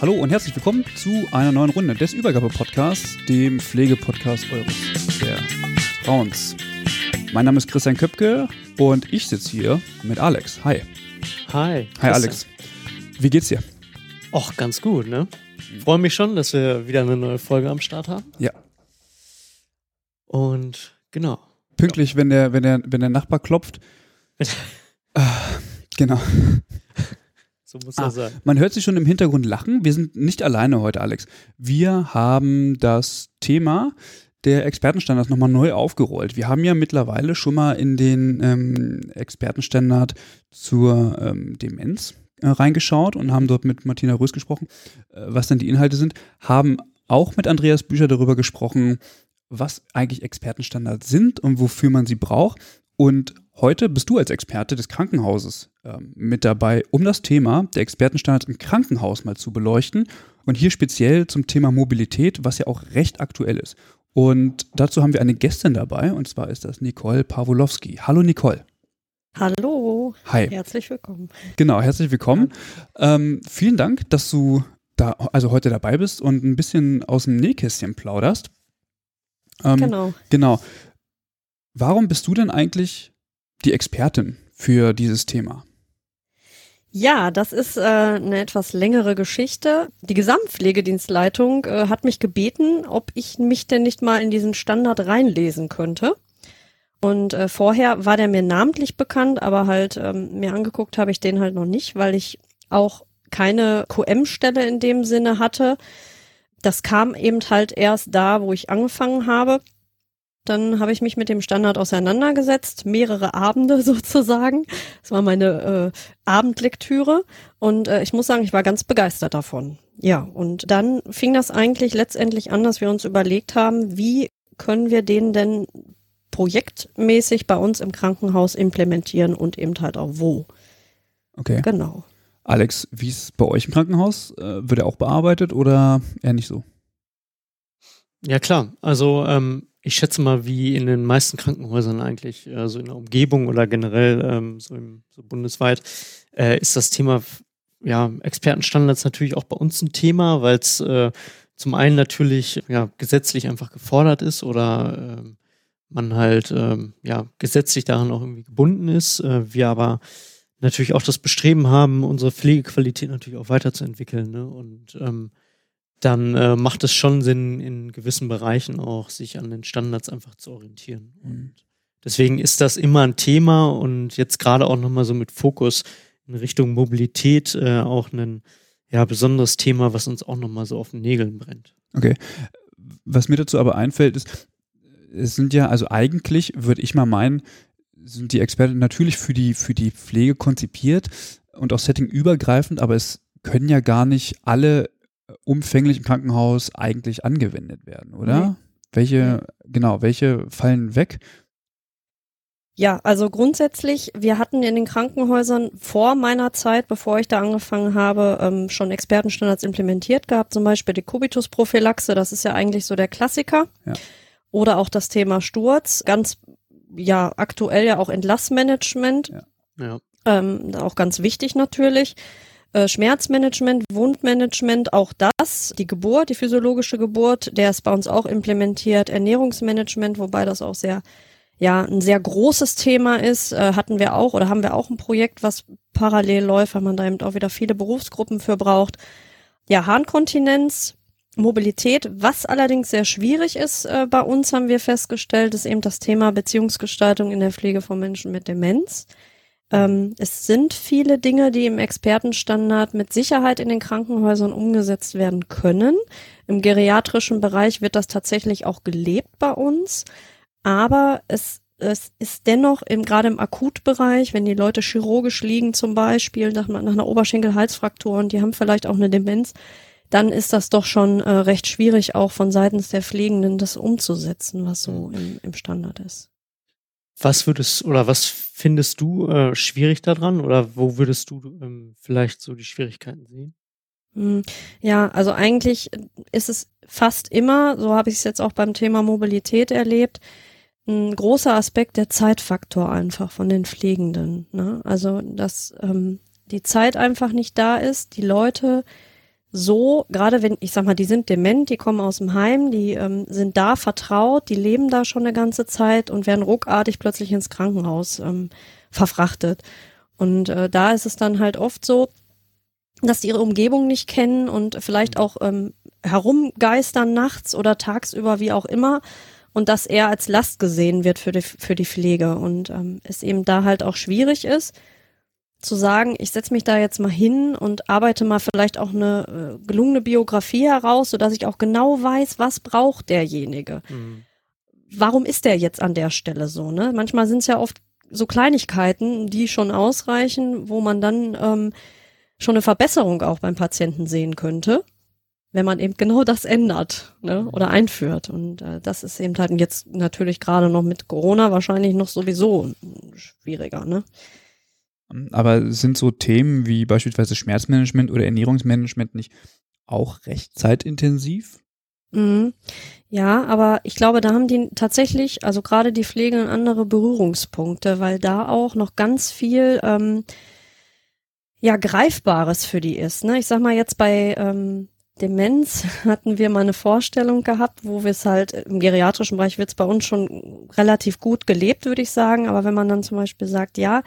Hallo und herzlich willkommen zu einer neuen Runde des Übergabe-Podcasts, dem Pflegepodcast eures Vertrauens. Mein Name ist Christian Köpke und ich sitze hier mit Alex. Hi. Hi. Hi Alex. Wie geht's dir? Och, ganz gut, ne? Freue mich schon, dass wir wieder eine neue Folge am Start haben. Ja. Und genau. Pünktlich, wenn der, wenn der, wenn der Nachbar klopft. ah, genau. So muss Ah, sein. Man hört sich schon im Hintergrund lachen. Wir sind nicht alleine heute, Alex. Wir haben das Thema der Expertenstandards nochmal neu aufgerollt. Wir haben ja mittlerweile schon mal in den ähm, Expertenstandard zur ähm, Demenz äh, reingeschaut und haben dort mit Martina Rös gesprochen, äh, was denn die Inhalte sind, haben auch mit Andreas Bücher darüber gesprochen, was eigentlich Expertenstandards sind und wofür man sie braucht. Und heute bist du als Experte des Krankenhauses ähm, mit dabei, um das Thema der Expertenstandards im Krankenhaus mal zu beleuchten. Und hier speziell zum Thema Mobilität, was ja auch recht aktuell ist. Und dazu haben wir eine Gästin dabei, und zwar ist das Nicole Pawlowski. Hallo Nicole. Hallo, Hi. herzlich willkommen. Genau, herzlich willkommen. Ähm, vielen Dank, dass du da also heute dabei bist und ein bisschen aus dem Nähkästchen plauderst. Ähm, genau. Genau. Warum bist du denn eigentlich die Expertin für dieses Thema? Ja, das ist äh, eine etwas längere Geschichte. Die Gesamtpflegedienstleitung äh, hat mich gebeten, ob ich mich denn nicht mal in diesen Standard reinlesen könnte. Und äh, vorher war der mir namentlich bekannt, aber halt ähm, mir angeguckt habe ich den halt noch nicht, weil ich auch keine QM-Stelle in dem Sinne hatte. Das kam eben halt erst da, wo ich angefangen habe. Dann habe ich mich mit dem Standard auseinandergesetzt, mehrere Abende sozusagen. Das war meine äh, Abendlektüre und äh, ich muss sagen, ich war ganz begeistert davon. Ja, und dann fing das eigentlich letztendlich an, dass wir uns überlegt haben, wie können wir den denn projektmäßig bei uns im Krankenhaus implementieren und eben halt auch wo. Okay. Genau. Alex, wie ist es bei euch im Krankenhaus? Äh, wird er auch bearbeitet oder eher nicht so? Ja, klar. Also, ähm, ich schätze mal, wie in den meisten Krankenhäusern eigentlich, äh, so in der Umgebung oder generell ähm, so, im, so bundesweit, äh, ist das Thema ja, Expertenstandards natürlich auch bei uns ein Thema, weil es äh, zum einen natürlich ja, gesetzlich einfach gefordert ist oder ähm, man halt ähm, ja, gesetzlich daran auch irgendwie gebunden ist. Äh, wir aber natürlich auch das Bestreben haben, unsere Pflegequalität natürlich auch weiterzuentwickeln. Ne? Und ähm, dann äh, macht es schon Sinn, in gewissen Bereichen auch sich an den Standards einfach zu orientieren. Mhm. Und deswegen ist das immer ein Thema und jetzt gerade auch nochmal so mit Fokus in Richtung Mobilität äh, auch ein ja, besonderes Thema, was uns auch nochmal so auf den Nägeln brennt. Okay. Was mir dazu aber einfällt, ist, es sind ja, also eigentlich würde ich mal meinen, sind die Experten natürlich für die, für die Pflege konzipiert und auch settingübergreifend, aber es können ja gar nicht alle umfänglich im Krankenhaus eigentlich angewendet werden, oder? Nee. Welche, genau, welche fallen weg? Ja, also grundsätzlich, wir hatten in den Krankenhäusern vor meiner Zeit, bevor ich da angefangen habe, ähm, schon Expertenstandards implementiert gehabt, zum Beispiel die Kubitus-Prophylaxe, das ist ja eigentlich so der Klassiker. Ja. Oder auch das Thema Sturz, ganz ja aktuell ja auch Entlassmanagement, Ja. ähm, auch ganz wichtig natürlich. Äh, Schmerzmanagement, Wundmanagement, auch das, die Geburt, die physiologische Geburt, der ist bei uns auch implementiert, Ernährungsmanagement, wobei das auch sehr ja ein sehr großes Thema ist, äh, hatten wir auch oder haben wir auch ein Projekt, was parallel läuft, weil man da eben auch wieder viele Berufsgruppen für braucht. Ja, Harnkontinenz, Mobilität, was allerdings sehr schwierig ist äh, bei uns, haben wir festgestellt, ist eben das Thema Beziehungsgestaltung in der Pflege von Menschen mit Demenz. Ähm, es sind viele Dinge, die im Expertenstandard mit Sicherheit in den Krankenhäusern umgesetzt werden können. Im geriatrischen Bereich wird das tatsächlich auch gelebt bei uns. Aber es, es ist dennoch im, gerade im Akutbereich, wenn die Leute chirurgisch liegen zum Beispiel nach, nach einer Oberschenkel-Halsfraktur und die haben vielleicht auch eine Demenz, dann ist das doch schon äh, recht schwierig, auch von seitens der Pflegenden das umzusetzen, was so mhm. im, im Standard ist. Was würdest oder was findest du äh, schwierig daran oder wo würdest du ähm, vielleicht so die Schwierigkeiten sehen? Hm, ja, also eigentlich ist es fast immer, so habe ich es jetzt auch beim Thema Mobilität erlebt, ein großer Aspekt der Zeitfaktor einfach von den Pflegenden. Ne? Also dass ähm, die Zeit einfach nicht da ist, die Leute so, gerade wenn, ich sag mal, die sind dement, die kommen aus dem Heim, die ähm, sind da vertraut, die leben da schon eine ganze Zeit und werden ruckartig plötzlich ins Krankenhaus ähm, verfrachtet. Und äh, da ist es dann halt oft so, dass die ihre Umgebung nicht kennen und vielleicht auch ähm, herumgeistern nachts oder tagsüber, wie auch immer, und das eher als Last gesehen wird für die, für die Pflege und ähm, es eben da halt auch schwierig ist, zu sagen, ich setze mich da jetzt mal hin und arbeite mal vielleicht auch eine äh, gelungene Biografie heraus, sodass ich auch genau weiß, was braucht derjenige. Mhm. Warum ist der jetzt an der Stelle so? Ne? Manchmal sind es ja oft so Kleinigkeiten, die schon ausreichen, wo man dann ähm, schon eine Verbesserung auch beim Patienten sehen könnte, wenn man eben genau das ändert ne? oder einführt. Und äh, das ist eben halt jetzt natürlich gerade noch mit Corona wahrscheinlich noch sowieso schwieriger. Ne? Aber sind so Themen wie beispielsweise Schmerzmanagement oder Ernährungsmanagement nicht auch recht zeitintensiv? Mhm. Ja, aber ich glaube, da haben die tatsächlich, also gerade die Pflege andere Berührungspunkte, weil da auch noch ganz viel ähm, ja Greifbares für die ist. Ne? Ich sag mal jetzt bei ähm, Demenz hatten wir mal eine Vorstellung gehabt, wo wir es halt im geriatrischen Bereich wird es bei uns schon relativ gut gelebt, würde ich sagen. Aber wenn man dann zum Beispiel sagt, ja,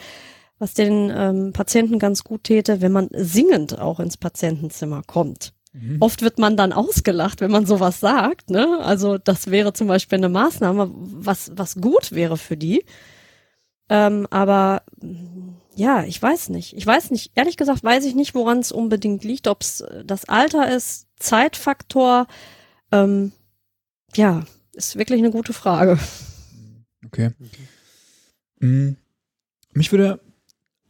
was den ähm, Patienten ganz gut täte, wenn man singend auch ins Patientenzimmer kommt. Mhm. Oft wird man dann ausgelacht, wenn man sowas sagt. Ne? Also das wäre zum Beispiel eine Maßnahme, was, was gut wäre für die. Ähm, aber ja, ich weiß nicht. Ich weiß nicht, ehrlich gesagt weiß ich nicht, woran es unbedingt liegt, ob es das Alter ist, Zeitfaktor. Ähm, ja, ist wirklich eine gute Frage. Okay. Mhm. Mich würde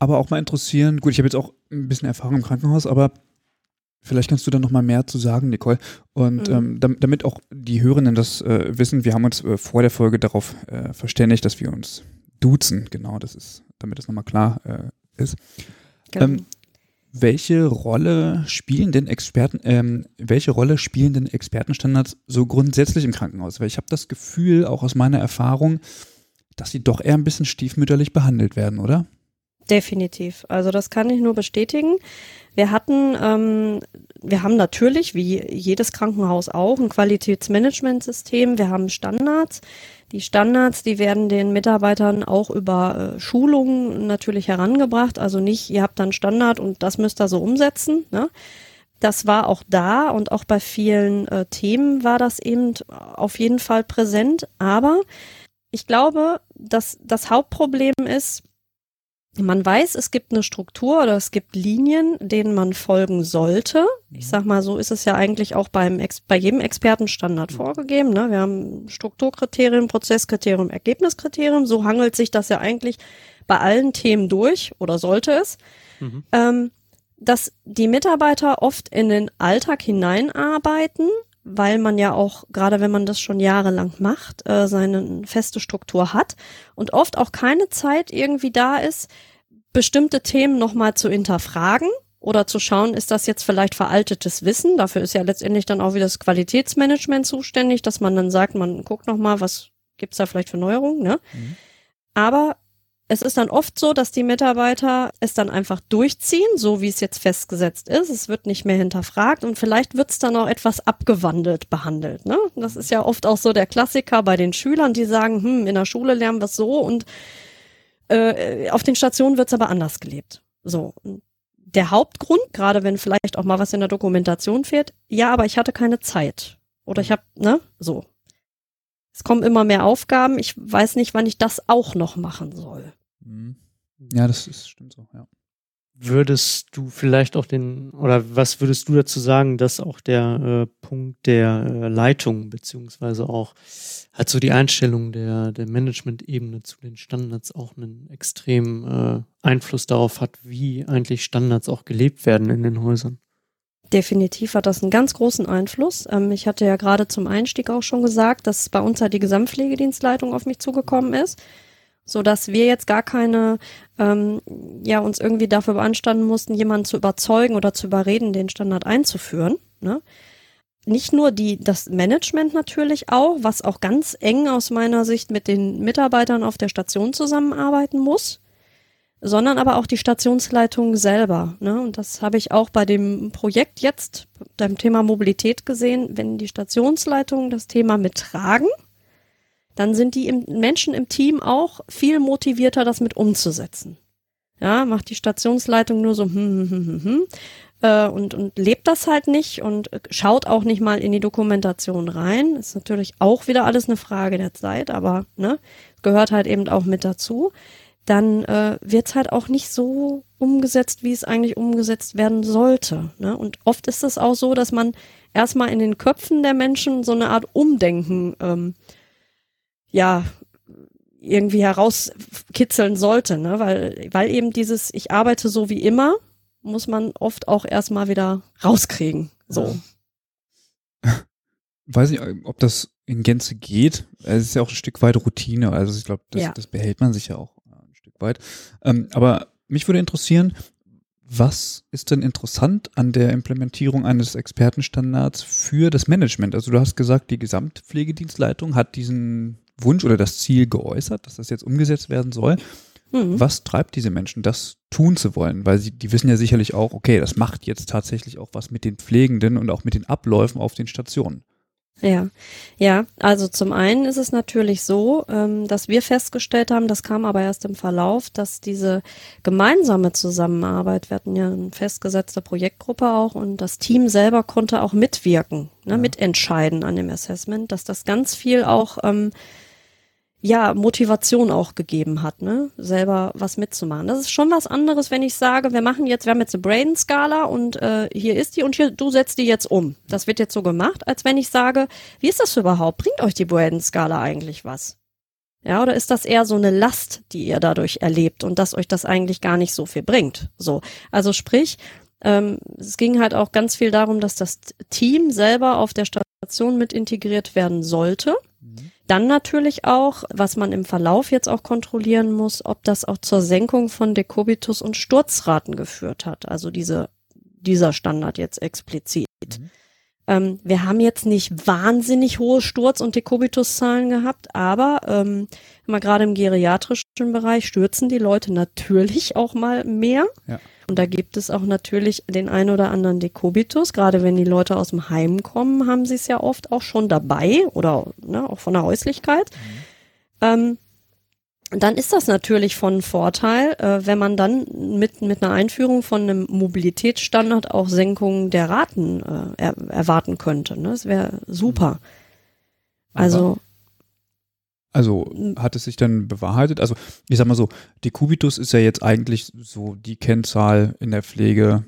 aber auch mal interessieren, gut, ich habe jetzt auch ein bisschen Erfahrung im Krankenhaus, aber vielleicht kannst du da noch mal mehr zu sagen, Nicole. Und mhm. ähm, damit, auch die Hörenden das äh, wissen, wir haben uns äh, vor der Folge darauf äh, verständigt, dass wir uns duzen. Genau, das ist, damit das nochmal klar äh, ist. Genau. Ähm, welche Rolle spielen denn Experten, ähm, welche Rolle spielen denn Expertenstandards so grundsätzlich im Krankenhaus? Weil ich habe das Gefühl, auch aus meiner Erfahrung, dass sie doch eher ein bisschen stiefmütterlich behandelt werden, oder? Definitiv. Also das kann ich nur bestätigen. Wir hatten, ähm, wir haben natürlich, wie jedes Krankenhaus auch, ein Qualitätsmanagementsystem. Wir haben Standards. Die Standards, die werden den Mitarbeitern auch über äh, Schulungen natürlich herangebracht. Also nicht, ihr habt dann Standard und das müsst ihr so umsetzen. Ne? Das war auch da und auch bei vielen äh, Themen war das eben auf jeden Fall präsent. Aber ich glaube, dass das Hauptproblem ist, man weiß, es gibt eine Struktur oder es gibt Linien, denen man folgen sollte. Ich sag mal, so ist es ja eigentlich auch beim Ex bei jedem Expertenstandard mhm. vorgegeben. Ne? Wir haben Strukturkriterien, Prozesskriterium, Ergebniskriterium. So hangelt sich das ja eigentlich bei allen Themen durch oder sollte es. Mhm. Ähm, dass die Mitarbeiter oft in den Alltag hineinarbeiten, weil man ja auch, gerade wenn man das schon jahrelang macht, äh, seine feste Struktur hat und oft auch keine Zeit irgendwie da ist, bestimmte Themen nochmal zu hinterfragen oder zu schauen, ist das jetzt vielleicht veraltetes Wissen? Dafür ist ja letztendlich dann auch wieder das Qualitätsmanagement zuständig, dass man dann sagt, man guckt nochmal, was gibt's da vielleicht für Neuerungen, ne? Mhm. Aber es ist dann oft so, dass die Mitarbeiter es dann einfach durchziehen, so wie es jetzt festgesetzt ist. Es wird nicht mehr hinterfragt und vielleicht wird es dann auch etwas abgewandelt behandelt. Ne? Das ist ja oft auch so der Klassiker bei den Schülern, die sagen, hm, in der Schule lernen wir es so und äh, auf den Stationen wird es aber anders gelebt. So. Der Hauptgrund, gerade wenn vielleicht auch mal was in der Dokumentation fehlt, ja, aber ich hatte keine Zeit. Oder ich habe, ne, so. Es kommen immer mehr Aufgaben. Ich weiß nicht, wann ich das auch noch machen soll. Mhm. Ja, das ist, stimmt so, ja. Würdest du vielleicht auch den, oder was würdest du dazu sagen, dass auch der äh, Punkt der äh, Leitung, beziehungsweise auch hat so die Einstellung der, der Management-Ebene zu den Standards auch einen extremen äh, Einfluss darauf hat, wie eigentlich Standards auch gelebt werden in den Häusern? Definitiv hat das einen ganz großen Einfluss. Ähm, ich hatte ja gerade zum Einstieg auch schon gesagt, dass bei uns halt die Gesamtpflegedienstleitung auf mich zugekommen ist, so dass wir jetzt gar keine, ähm, ja, uns irgendwie dafür beanstanden mussten, jemanden zu überzeugen oder zu überreden, den Standard einzuführen. Ne? Nicht nur die, das Management natürlich auch, was auch ganz eng aus meiner Sicht mit den Mitarbeitern auf der Station zusammenarbeiten muss sondern aber auch die Stationsleitung selber. Ne? Und das habe ich auch bei dem Projekt jetzt, beim Thema Mobilität gesehen, wenn die Stationsleitungen das Thema mittragen, dann sind die im, Menschen im Team auch viel motivierter, das mit umzusetzen. Ja, macht die Stationsleitung nur so hm, hm, hm, hm, hm, äh, und, und lebt das halt nicht und schaut auch nicht mal in die Dokumentation rein. Ist natürlich auch wieder alles eine Frage der Zeit, aber ne, gehört halt eben auch mit dazu dann äh, wird es halt auch nicht so umgesetzt, wie es eigentlich umgesetzt werden sollte. Ne? Und oft ist es auch so, dass man erstmal in den Köpfen der Menschen so eine Art Umdenken ähm, ja irgendwie herauskitzeln sollte, ne? weil, weil eben dieses Ich arbeite so wie immer, muss man oft auch erstmal wieder rauskriegen. So. Weiß nicht, ob das in Gänze geht. Es ist ja auch ein Stück weit Routine. Also ich glaube, das, ja. das behält man sich ja auch weit. Ähm, aber mich würde interessieren, was ist denn interessant an der Implementierung eines Expertenstandards für das Management? Also du hast gesagt, die Gesamtpflegedienstleitung hat diesen Wunsch oder das Ziel geäußert, dass das jetzt umgesetzt werden soll. Mhm. Was treibt diese Menschen, das tun zu wollen? Weil sie, die wissen ja sicherlich auch, okay, das macht jetzt tatsächlich auch was mit den Pflegenden und auch mit den Abläufen auf den Stationen. Ja, ja, also zum einen ist es natürlich so, ähm, dass wir festgestellt haben, das kam aber erst im Verlauf, dass diese gemeinsame Zusammenarbeit, wir hatten ja eine festgesetzte Projektgruppe auch und das Team selber konnte auch mitwirken, ne, ja. mitentscheiden an dem Assessment, dass das ganz viel auch ähm, ja, Motivation auch gegeben hat, ne, selber was mitzumachen. Das ist schon was anderes, wenn ich sage, wir machen jetzt, wir haben jetzt eine Brain-Skala und äh, hier ist die und hier, du setzt die jetzt um. Das wird jetzt so gemacht, als wenn ich sage, wie ist das überhaupt? Bringt euch die Brain-Skala eigentlich was? Ja, oder ist das eher so eine Last, die ihr dadurch erlebt und dass euch das eigentlich gar nicht so viel bringt? So, also sprich, ähm, es ging halt auch ganz viel darum, dass das Team selber auf der Station mit integriert werden sollte. Mhm. Dann natürlich auch, was man im Verlauf jetzt auch kontrollieren muss, ob das auch zur Senkung von Dekubitus und Sturzraten geführt hat. Also diese, dieser Standard jetzt explizit. Mhm. Ähm, wir haben jetzt nicht wahnsinnig hohe Sturz- und Dekubituszahlen gehabt, aber ähm, immer gerade im geriatrischen Bereich stürzen die Leute natürlich auch mal mehr. Ja. Und da gibt es auch natürlich den ein oder anderen Dekubitus. Gerade wenn die Leute aus dem Heim kommen, haben sie es ja oft auch schon dabei oder ne, auch von der Häuslichkeit. Mhm. Ähm, dann ist das natürlich von Vorteil, äh, wenn man dann mit, mit einer Einführung von einem Mobilitätsstandard auch Senkungen der Raten äh, er, erwarten könnte. Ne? Das wäre super. Also also hat es sich dann bewahrheitet? Also ich sag mal so, die Kubitus ist ja jetzt eigentlich so die Kennzahl in der Pflege,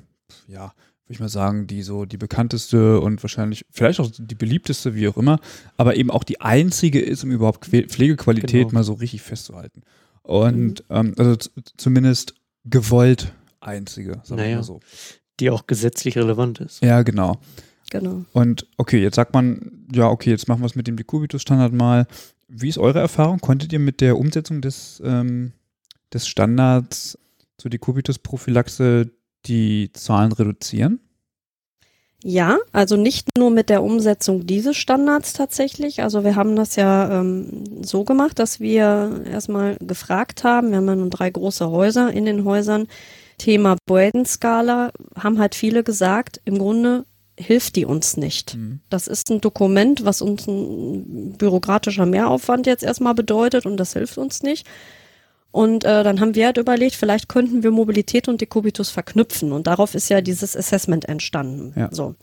ja, würde ich mal sagen, die so die bekannteste und wahrscheinlich vielleicht auch die beliebteste, wie auch immer, aber eben auch die einzige ist, um überhaupt Pflegequalität genau. mal so richtig festzuhalten. Und mhm. ähm, also zumindest gewollt einzige, sagen naja, wir mal so. Die auch gesetzlich relevant ist. Ja, genau. Genau. Und okay, jetzt sagt man, ja, okay, jetzt machen wir es mit dem Decubitus-Standard mal. Wie ist eure Erfahrung? Konntet ihr mit der Umsetzung des, ähm, des Standards zur Decubitus-Prophylaxe die Zahlen reduzieren? Ja, also nicht nur mit der Umsetzung dieses Standards tatsächlich. Also wir haben das ja ähm, so gemacht, dass wir erstmal gefragt haben, wir haben ja nun drei große Häuser in den Häusern, Thema Braden-Skala, haben halt viele gesagt, im Grunde hilft die uns nicht. Mhm. Das ist ein Dokument, was uns ein bürokratischer Mehraufwand jetzt erstmal bedeutet und das hilft uns nicht. Und äh, dann haben wir halt überlegt, vielleicht könnten wir Mobilität und Decubitus verknüpfen. Und darauf ist ja dieses Assessment entstanden. Ja. So.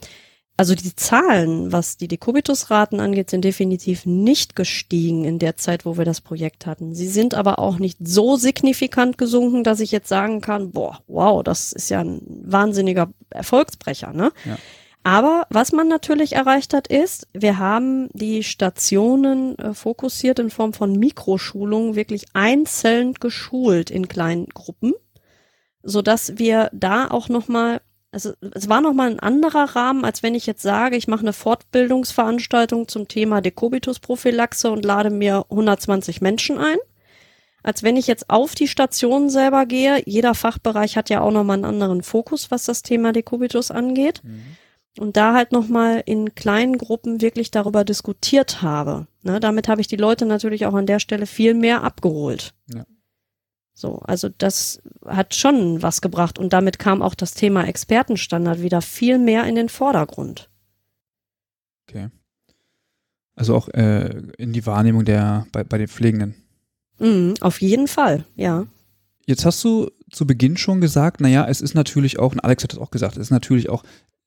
Also die Zahlen, was die Decubitus-Raten angeht, sind definitiv nicht gestiegen in der Zeit, wo wir das Projekt hatten. Sie sind aber auch nicht so signifikant gesunken, dass ich jetzt sagen kann, boah, wow, das ist ja ein wahnsinniger Erfolgsbrecher. Ne? Ja. Aber was man natürlich erreicht hat, ist, wir haben die Stationen äh, fokussiert in Form von Mikroschulungen wirklich einzeln geschult in kleinen Gruppen, so dass wir da auch nochmal, also es war nochmal ein anderer Rahmen, als wenn ich jetzt sage, ich mache eine Fortbildungsveranstaltung zum Thema Dekobitus-Prophylaxe und lade mir 120 Menschen ein als wenn ich jetzt auf die Station selber gehe. Jeder Fachbereich hat ja auch nochmal einen anderen Fokus, was das Thema Dekobitus angeht. Mhm und da halt nochmal in kleinen Gruppen wirklich darüber diskutiert habe. Ne, damit habe ich die Leute natürlich auch an der Stelle viel mehr abgeholt. Ja. So, also das hat schon was gebracht und damit kam auch das Thema Expertenstandard wieder viel mehr in den Vordergrund. Okay. Also auch äh, in die Wahrnehmung der bei, bei den Pflegenden. Mm, auf jeden Fall, ja. Jetzt hast du zu Beginn schon gesagt, naja, es ist natürlich auch, und Alex hat das auch gesagt, es ist natürlich auch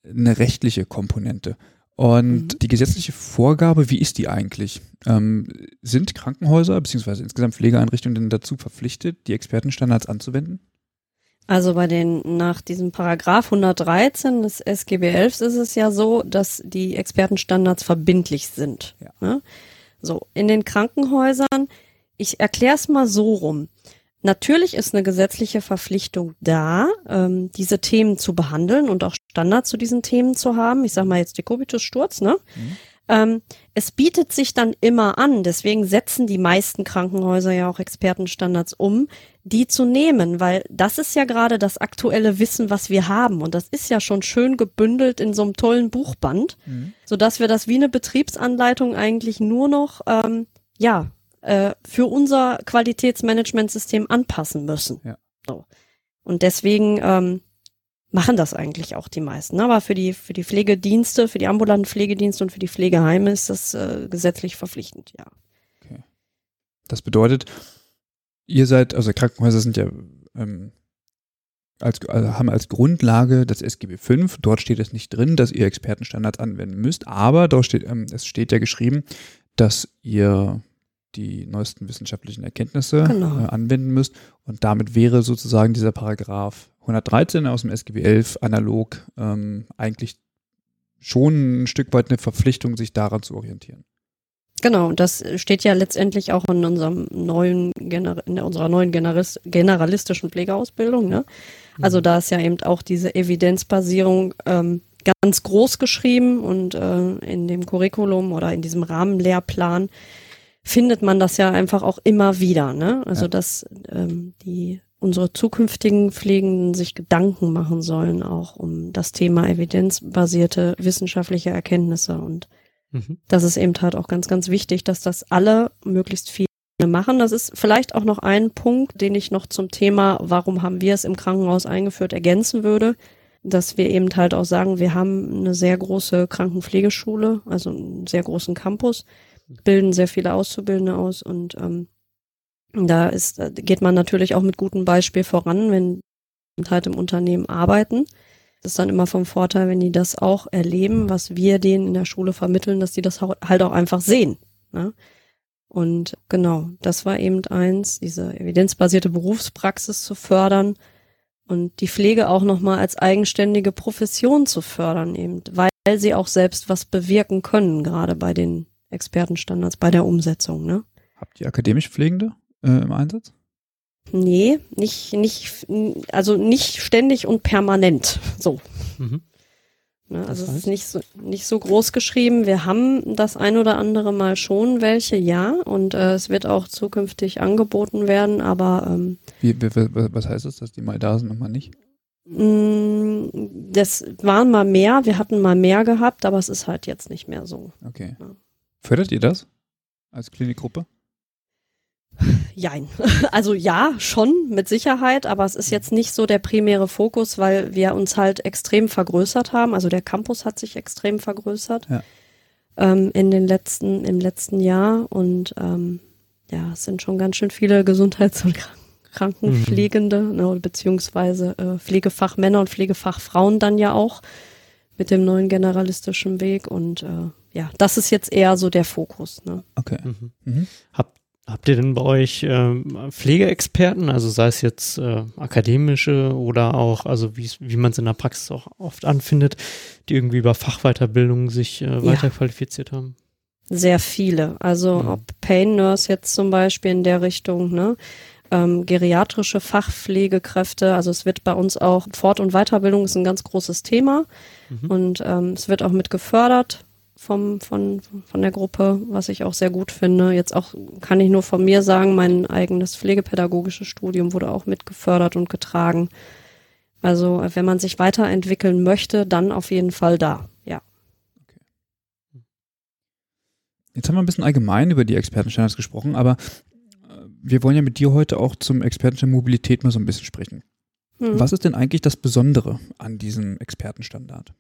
eine rechtliche Komponente. Und mhm. die gesetzliche Vorgabe, wie ist die eigentlich? Ähm, sind Krankenhäuser bzw. insgesamt Pflegeeinrichtungen denn dazu verpflichtet, die Expertenstandards anzuwenden? Also bei den, nach diesem Paragraph 113 des SGB 11 ist es ja so, dass die Expertenstandards verbindlich sind. Ja. Ne? So, in den Krankenhäusern, ich erkläre es mal so rum. Natürlich ist eine gesetzliche Verpflichtung da, ähm, diese Themen zu behandeln und auch Standards zu diesen Themen zu haben. Ich sage mal jetzt Decubitus-Sturz, ne? Mhm. Ähm, es bietet sich dann immer an, deswegen setzen die meisten Krankenhäuser ja auch Expertenstandards um, die zu nehmen, weil das ist ja gerade das aktuelle Wissen, was wir haben. Und das ist ja schon schön gebündelt in so einem tollen Buchband, mhm. sodass wir das wie eine Betriebsanleitung eigentlich nur noch, ähm, ja, äh, für unser Qualitätsmanagementsystem anpassen müssen. Ja. So. Und deswegen ähm, machen das eigentlich auch die meisten. Aber für die, für die Pflegedienste, für die ambulanten Pflegedienste und für die Pflegeheime ist das äh, gesetzlich verpflichtend, ja. Okay. Das bedeutet, ihr seid, also Krankenhäuser sind ja ähm, als, also haben als Grundlage das SGB V. Dort steht es nicht drin, dass ihr Expertenstandards anwenden müsst, aber dort steht, ähm, es steht ja geschrieben, dass ihr die neuesten wissenschaftlichen Erkenntnisse genau. äh, anwenden müsst. Und damit wäre sozusagen dieser Paragraph 113 aus dem SGB 11 analog ähm, eigentlich schon ein Stück weit eine Verpflichtung, sich daran zu orientieren. Genau, das steht ja letztendlich auch in unserem neuen Gener in unserer neuen Generis generalistischen Pflegeausbildung. Ne? Also mhm. da ist ja eben auch diese Evidenzbasierung ähm, ganz groß geschrieben und äh, in dem Curriculum oder in diesem Rahmenlehrplan findet man das ja einfach auch immer wieder, ne? Also ja. dass ähm, die unsere zukünftigen Pflegenden sich Gedanken machen sollen, auch um das Thema evidenzbasierte wissenschaftliche Erkenntnisse. Und mhm. das ist eben halt auch ganz, ganz wichtig, dass das alle möglichst viele machen. Das ist vielleicht auch noch ein Punkt, den ich noch zum Thema, warum haben wir es im Krankenhaus eingeführt, ergänzen würde, dass wir eben halt auch sagen, wir haben eine sehr große Krankenpflegeschule, also einen sehr großen Campus bilden sehr viele Auszubildende aus und ähm, da ist, geht man natürlich auch mit gutem Beispiel voran, wenn halt im Unternehmen arbeiten. Das ist dann immer vom Vorteil, wenn die das auch erleben, was wir denen in der Schule vermitteln, dass die das halt auch einfach sehen. Ne? Und genau, das war eben eins, diese evidenzbasierte Berufspraxis zu fördern und die Pflege auch nochmal als eigenständige Profession zu fördern, eben, weil sie auch selbst was bewirken können, gerade bei den Expertenstandards bei der Umsetzung. Ne? Habt ihr akademisch Pflegende äh, im Einsatz? Nee, nicht, nicht, also nicht ständig und permanent. So. Mhm. Ne, also es ist nicht so, nicht so groß geschrieben. Wir haben das ein oder andere Mal schon welche, ja, und äh, es wird auch zukünftig angeboten werden, aber ähm, wie, wie, was heißt das, dass die mal da sind und mal nicht? Mm, das waren mal mehr, wir hatten mal mehr gehabt, aber es ist halt jetzt nicht mehr so. Okay. Ja. Fördert ihr das als Klinikgruppe? Jein. Also ja, schon, mit Sicherheit, aber es ist jetzt nicht so der primäre Fokus, weil wir uns halt extrem vergrößert haben. Also der Campus hat sich extrem vergrößert Ja. ähm, in den letzten, im letzten Jahr und ähm, ja, es sind schon ganz schön viele Gesundheits- und Kranken- Krankenpflegende, ne, beziehungsweise äh, Pflegefachmänner und Pflegefachfrauen dann ja auch mit dem neuen generalistischen Weg und äh, ja, das ist jetzt eher so der Fokus. Ne? Okay. Mhm. Mhm. Habt, habt ihr denn bei euch ähm, Pflegeexperten, also sei es jetzt äh, akademische oder auch, also wie wie man es in der Praxis auch oft anfindet, die irgendwie über Fachweiterbildung sich äh, weiterqualifiziert haben? Sehr viele. Also Mhm. ob Pain Nurse jetzt zum Beispiel in der Richtung, ne? Ähm, geriatrische Fachpflegekräfte, also es wird bei uns auch Fort- und Weiterbildung ist ein ganz großes Thema Mhm. und ähm, es wird auch mit gefördert vom, von, von der Gruppe, was ich auch sehr gut finde. Jetzt auch kann ich nur von mir sagen, mein eigenes pflegepädagogisches Studium wurde auch mit gefördert und getragen. Also wenn man sich weiterentwickeln möchte, dann auf jeden Fall da, ja. Jetzt haben wir ein bisschen allgemein über die Expertenstandards gesprochen, aber äh, wir wollen ja mit dir heute auch zum Expertenstandard Mobilität mal so ein bisschen sprechen. Hm. Was ist denn eigentlich das Besondere an diesem Expertenstandard?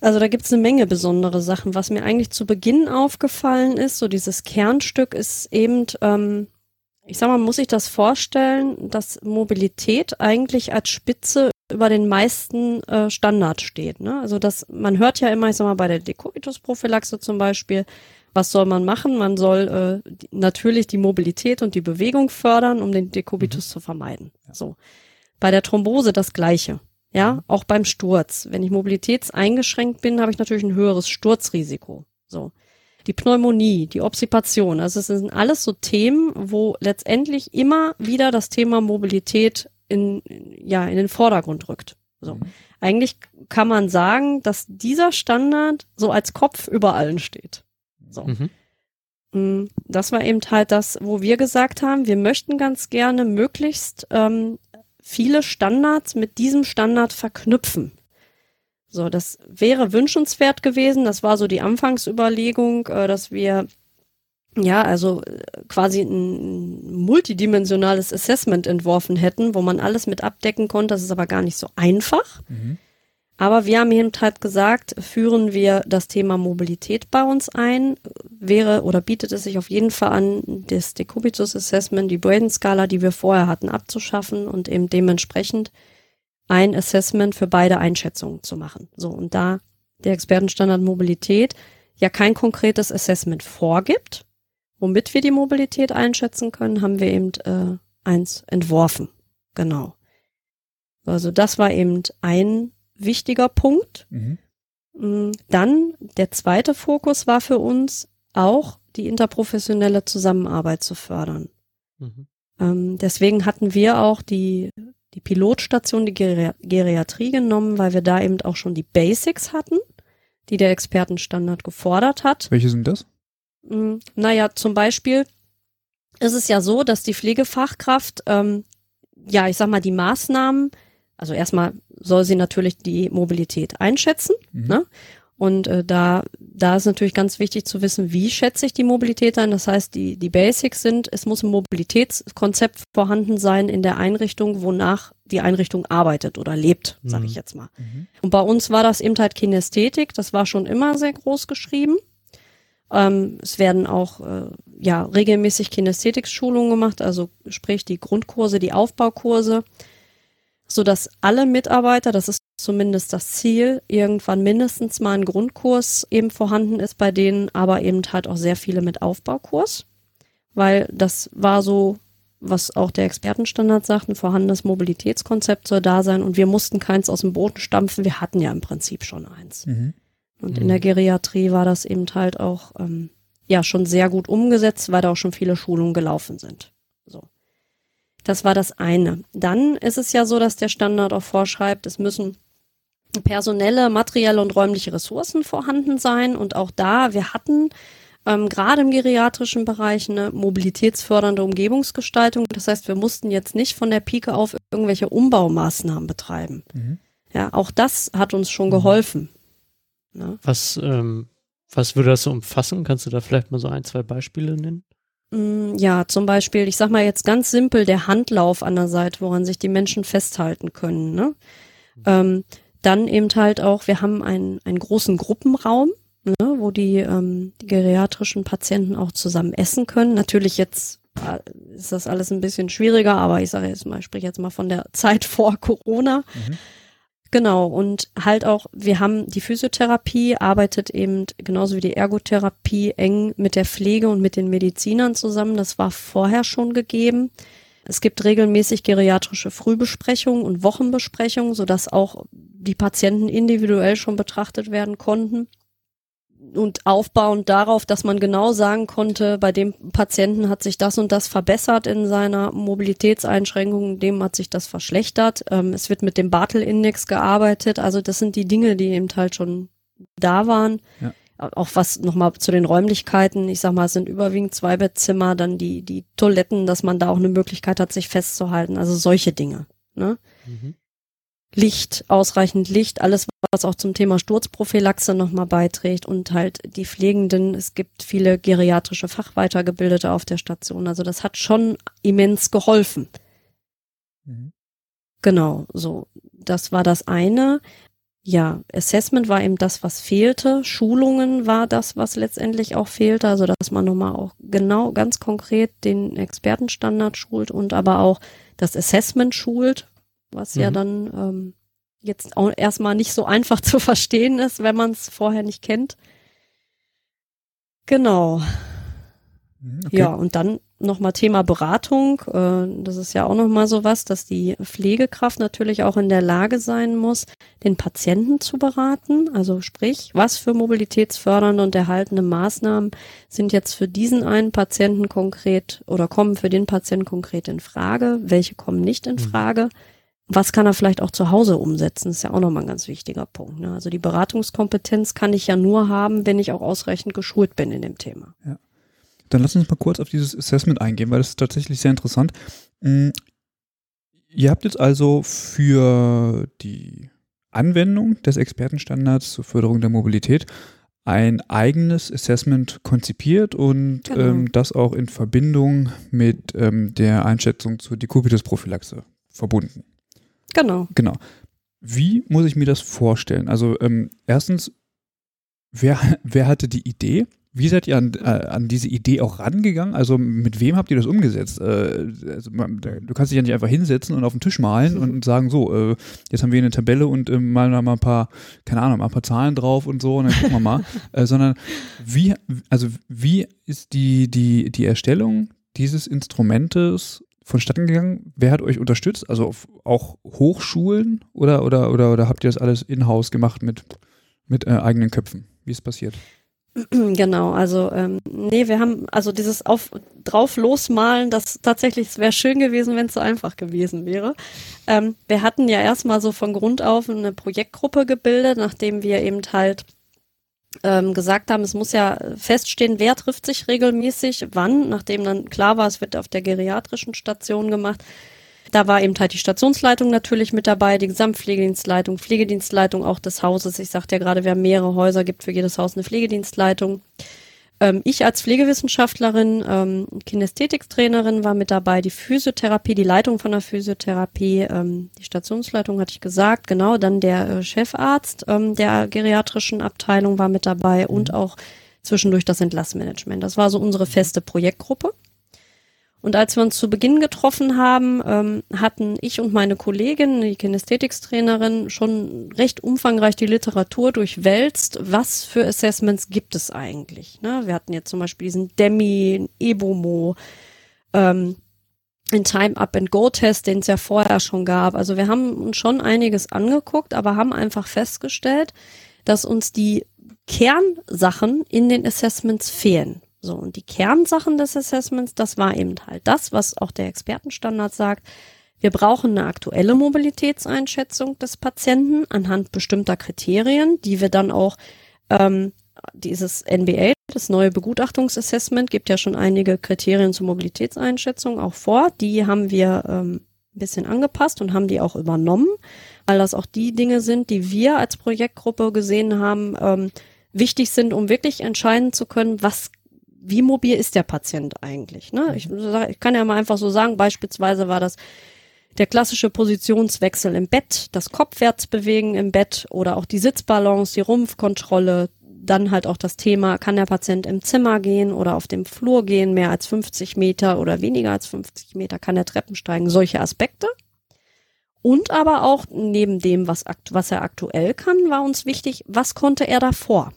Also da gibt's eine Menge besondere Sachen. Was mir eigentlich zu Beginn aufgefallen ist, so dieses Kernstück ist eben, ähm, ich sag mal, muss ich das vorstellen, dass Mobilität eigentlich als Spitze über den meisten äh, Standards steht. Ne? Also das, man hört ja immer, ich sag mal, bei der Dekubitusprophylaxe zum Beispiel, was soll man machen? Man soll äh, natürlich die Mobilität und die Bewegung fördern, um den Dekubitus zu vermeiden. So. Bei der Thrombose das Gleiche. Ja, auch beim Sturz. Wenn ich mobilitätseingeschränkt bin, habe ich natürlich ein höheres Sturzrisiko. So. Die Pneumonie, die Obsipation, also es sind alles so Themen, wo letztendlich immer wieder das Thema Mobilität in, ja, in den Vordergrund rückt. So. Mhm. Eigentlich kann man sagen, dass dieser Standard so als Kopf über allen steht. So. Mhm. Mm, Das war eben halt das, wo wir gesagt haben, wir möchten ganz gerne möglichst ähm, viele Standards mit diesem Standard verknüpfen. So, das wäre wünschenswert gewesen. Das war so die Anfangsüberlegung, äh, dass wir ja, also äh, quasi ein multidimensionales Assessment entworfen hätten, wo man alles mit abdecken konnte. Das ist aber gar nicht so einfach. Mhm. Aber wir haben eben halt gesagt, führen wir das Thema Mobilität bei uns ein, wäre oder bietet es sich auf jeden Fall an, das Decubitus Assessment, die Braden-Skala, die wir vorher hatten, abzuschaffen und eben dementsprechend ein Assessment für beide Einschätzungen zu machen. So, und da der Expertenstandard Mobilität ja kein konkretes Assessment vorgibt, womit wir die Mobilität einschätzen können, haben wir eben äh, eins entworfen. Genau. Also das war eben ein wichtiger Punkt. Mhm. Mm, Dann der zweite Fokus war für uns auch die interprofessionelle Zusammenarbeit zu fördern. Mhm. Ähm, deswegen hatten wir auch die, die Pilotstation, die Geri Geriatrie genommen, weil wir da eben auch schon die Basics hatten, die der Expertenstandard gefordert hat. Welche sind das? Mm, Naja, zum Beispiel ist es ja so, dass die Pflegefachkraft, ähm, ja, ich sag mal, die Maßnahmen, also erstmal soll sie natürlich die Mobilität einschätzen. Mhm. Ne? Und äh, da, da ist natürlich ganz wichtig zu wissen, wie schätze ich die Mobilität ein. Das heißt, die, die Basics sind, es muss ein Mobilitätskonzept vorhanden sein in der Einrichtung, wonach die Einrichtung arbeitet oder lebt, sage Mhm. ich jetzt mal. Mhm. Und bei uns war das eben halt Kinästhetik, das war schon immer sehr groß geschrieben. Ähm, es werden auch äh, ja regelmäßig Kinästhetik-Schulungen gemacht, also sprich die Grundkurse, die Aufbaukurse, so dass alle Mitarbeiter, das ist zumindest das Ziel, irgendwann mindestens mal ein Grundkurs eben vorhanden ist bei denen, aber eben halt auch sehr viele mit Aufbaukurs, weil das war so, was auch der Expertenstandard sagt, ein vorhandenes Mobilitätskonzept soll da sein und wir mussten keins aus dem Boden stampfen, wir hatten ja im Prinzip schon eins. Mhm. Und Mhm. in der Geriatrie war das eben halt auch ähm, ja schon sehr gut umgesetzt, weil da auch schon viele Schulungen gelaufen sind. Das war das eine. Dann ist es ja so, dass der Standard auch vorschreibt, es müssen personelle, materielle und räumliche Ressourcen vorhanden sein. Und auch da, wir hatten ähm, gerade im geriatrischen Bereich eine mobilitätsfördernde Umgebungsgestaltung. Das heißt, wir mussten jetzt nicht von der Pike auf irgendwelche Umbaumaßnahmen betreiben. Mhm. Ja, auch das hat uns schon geholfen. Ne? Was, ähm, was würde das so umfassen? Kannst du da vielleicht mal so ein, zwei Beispiele nennen? Mm, ja, zum Beispiel, ich sag mal jetzt ganz simpel, der Handlauf an der Seite, woran sich die Menschen festhalten können. Ne? Ähm, dann eben halt auch, wir haben einen, einen großen Gruppenraum, ne, wo die, ähm, die geriatrischen Patienten auch zusammen essen können. Natürlich jetzt äh, ist das alles ein bisschen schwieriger, aber ich sage jetzt mal, ich spreche jetzt mal von der Zeit vor Corona. Mhm. Genau, und halt auch, wir haben die Physiotherapie, arbeitet eben genauso wie die Ergotherapie eng mit der Pflege und mit den Medizinern zusammen. Das war vorher schon gegeben. Es gibt regelmäßig geriatrische Frühbesprechungen und Wochenbesprechungen, sodass auch die Patienten individuell schon betrachtet werden konnten und aufbauend darauf, dass man genau sagen konnte, bei dem Patienten hat sich das und das verbessert in seiner Mobilitätseinschränkung, dem hat sich das verschlechtert. Ähm, es wird mit dem Bartel-Index gearbeitet. Also das sind die Dinge, die eben halt schon da waren. Ja. Auch was nochmal zu den Räumlichkeiten, ich sag mal, es sind überwiegend zwei Bettzimmer, dann die, die Toiletten, dass man da auch eine Möglichkeit hat, sich festzuhalten. Also solche Dinge. Ne? Mhm. Licht, ausreichend Licht, alles, was auch zum Thema Sturzprophylaxe nochmal beiträgt und halt die Pflegenden, es gibt viele geriatrische Fachweitergebildete auf der Station. Also das hat schon immens geholfen. Mhm. Genau, so. Das war das eine. Ja, Assessment war eben das, was fehlte. Schulungen war das, was letztendlich auch fehlte. Also, dass man nochmal auch genau, ganz konkret den Expertenstandard schult und aber auch das Assessment schult, was mhm. ja dann ähm, jetzt auch erstmal nicht so einfach zu verstehen ist, wenn man es vorher nicht kennt. Genau. Mhm, okay. Ja, und dann nochmal Thema Beratung. Äh, das ist ja auch nochmal so was, dass die Pflegekraft natürlich auch in der Lage sein muss, den Patienten zu beraten. Also sprich, was für mobilitätsfördernde und erhaltende Maßnahmen sind jetzt für diesen einen Patienten konkret oder kommen für den Patienten konkret in Frage? Welche kommen nicht in mhm. Frage? Mhm was kann er vielleicht auch zu Hause umsetzen? Ist ja auch nochmal ein ganz wichtiger Punkt. Ne? Also die Beratungskompetenz kann ich ja nur haben, wenn ich auch ausreichend geschult bin in dem Thema. Ja. Dann lass uns mal kurz auf dieses Assessment eingehen, weil das ist tatsächlich sehr interessant. Mhm. Ihr habt jetzt also für die Anwendung des Expertenstandards zur Förderung der Mobilität ein eigenes Assessment konzipiert und genau. ähm, das auch in Verbindung mit ähm, der Einschätzung zur Dekubitus-Prophylaxe verbunden. Genau. Genau. Wie muss ich mir das vorstellen? Also ähm, erstens, wer, wer hatte die Idee? Wie seid ihr an, äh, an diese Idee auch rangegangen? Also mit wem habt ihr das umgesetzt? Äh, also, du kannst dich ja nicht einfach hinsetzen und auf den Tisch malen und sagen, so, äh, jetzt haben wir eine Tabelle und äh, malen da mal ein paar, keine Ahnung, mal ein paar Zahlen drauf und so und dann gucken wir mal. Äh, sondern wie, also wie ist die, die, die Erstellung dieses Instrumentes vonstatten gegangen? Wer hat euch unterstützt? Also auch Hochschulen oder, oder, oder, oder habt ihr das alles in-house gemacht mit, mit äh, eigenen Köpfen? Wie ist passiert? Genau, also ähm, nee, wir haben also dieses auf drauf losmalen, das tatsächlich, wäre schön gewesen, wenn es so einfach gewesen wäre. Ähm, wir hatten ja erstmal so von Grund auf eine Projektgruppe gebildet, nachdem wir eben halt ähm, gesagt haben, es muss ja feststehen, wer trifft sich regelmäßig, wann, nachdem dann klar war, es wird auf der geriatrischen Station gemacht. Da war eben halt die Stationsleitung natürlich mit dabei, die Gesamtpflegedienstleitung, Pflegedienstleitung auch des Hauses. Ich sagte ja gerade, haben mehrere Häuser, gibt für jedes Haus eine Pflegedienstleitung. Ähm, ich als Pflegewissenschaftlerin, ähm, Kinästhetiktrainerin war mit dabei, die Physiotherapie, die Leitung von der Physiotherapie, ähm, die Stationsleitung hatte ich gesagt, genau, dann der äh, Chefarzt ähm, der geriatrischen Abteilung war mit dabei mhm. und auch zwischendurch das Entlassmanagement. Das war so unsere feste Projektgruppe. Und als wir uns zu Beginn getroffen haben, ähm, hatten ich und meine Kollegin, die Kinästhetikstrainerin, schon recht umfangreich die Literatur durchwälzt. Was für Assessments gibt es eigentlich? Ne? Wir hatten jetzt zum Beispiel diesen Demi, Ebomo, ähm, den Time-Up-and-Go-Test, den es ja vorher schon gab. Also wir haben uns schon einiges angeguckt, aber haben einfach festgestellt, dass uns die Kernsachen in den Assessments fehlen. So, und die Kernsachen des Assessments, das war eben halt das, was auch der Expertenstandard sagt. Wir brauchen eine aktuelle Mobilitätseinschätzung des Patienten anhand bestimmter Kriterien, die wir dann auch ähm, dieses NBA, das neue Begutachtungsassessment, gibt ja schon einige Kriterien zur Mobilitätseinschätzung auch vor. Die haben wir ähm, ein bisschen angepasst und haben die auch übernommen. das auch die Dinge sind, die wir als Projektgruppe gesehen haben, ähm, wichtig sind, um wirklich entscheiden zu können, was wie mobil ist der Patient eigentlich? Ne? Ich, ich kann ja mal einfach so sagen, beispielsweise war das der klassische Positionswechsel im Bett, das Kopfwärtsbewegen im Bett oder auch die Sitzbalance, die Rumpfkontrolle, dann halt auch das Thema, kann der Patient im Zimmer gehen oder auf dem Flur gehen, mehr als 50 Meter oder weniger als 50 Meter, kann er Treppen steigen, solche Aspekte. Und aber auch neben dem, was, was er aktuell kann, war uns wichtig, was konnte er davor?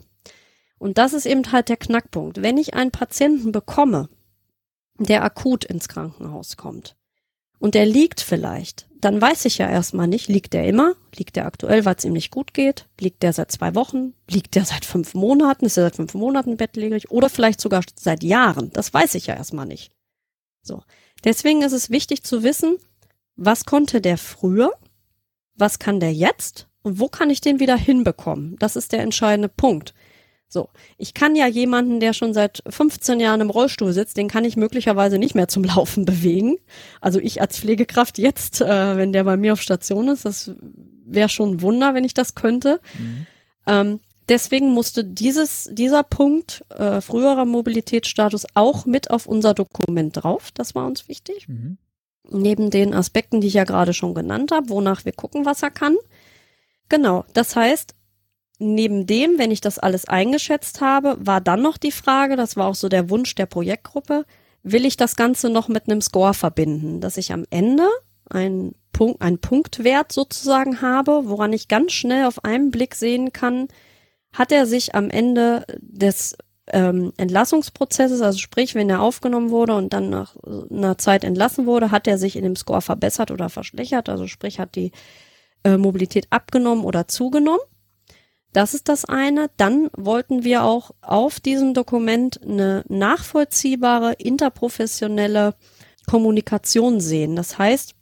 Und das ist eben halt der Knackpunkt. Wenn ich einen Patienten bekomme, der akut ins Krankenhaus kommt und der liegt vielleicht, dann weiß ich ja erstmal nicht, liegt der immer, liegt der aktuell, weil es ihm nicht gut geht, liegt der seit zwei Wochen, liegt der seit fünf Monaten, ist er seit fünf Monaten bettlägerig oder vielleicht sogar seit Jahren. Das weiß ich ja erstmal nicht. So. Deswegen ist es wichtig zu wissen, was konnte der früher, was kann der jetzt und wo kann ich den wieder hinbekommen? Das ist der entscheidende Punkt. So, ich kann ja jemanden, der schon seit 15 Jahren im Rollstuhl sitzt, den kann ich möglicherweise nicht mehr zum Laufen bewegen. Also ich als Pflegekraft jetzt, äh, wenn der bei mir auf Station ist, das wäre schon ein Wunder, wenn ich das könnte. Mhm. Ähm, deswegen musste dieses, dieser Punkt äh, früherer Mobilitätsstatus auch mit auf unser Dokument drauf. Das war uns wichtig. Mhm. Neben den Aspekten, die ich ja gerade schon genannt habe, wonach wir gucken, was er kann. Genau, das heißt, neben dem, wenn ich das alles eingeschätzt habe, war dann noch die Frage, das war auch so der Wunsch der Projektgruppe, will ich das Ganze noch mit einem Score verbinden, dass ich am Ende einen Punkt, einen Punktwert sozusagen habe, woran ich ganz schnell auf einen Blick sehen kann, hat er sich am Ende des ähm, Entlassungsprozesses, also sprich, wenn er aufgenommen wurde und dann nach einer Zeit entlassen wurde, hat er sich in dem Score verbessert oder verschlechtert, also sprich, hat die äh, Mobilität abgenommen oder zugenommen. Das ist das eine. Dann wollten wir auch auf diesem Dokument eine nachvollziehbare, interprofessionelle Kommunikation sehen. Das heißt,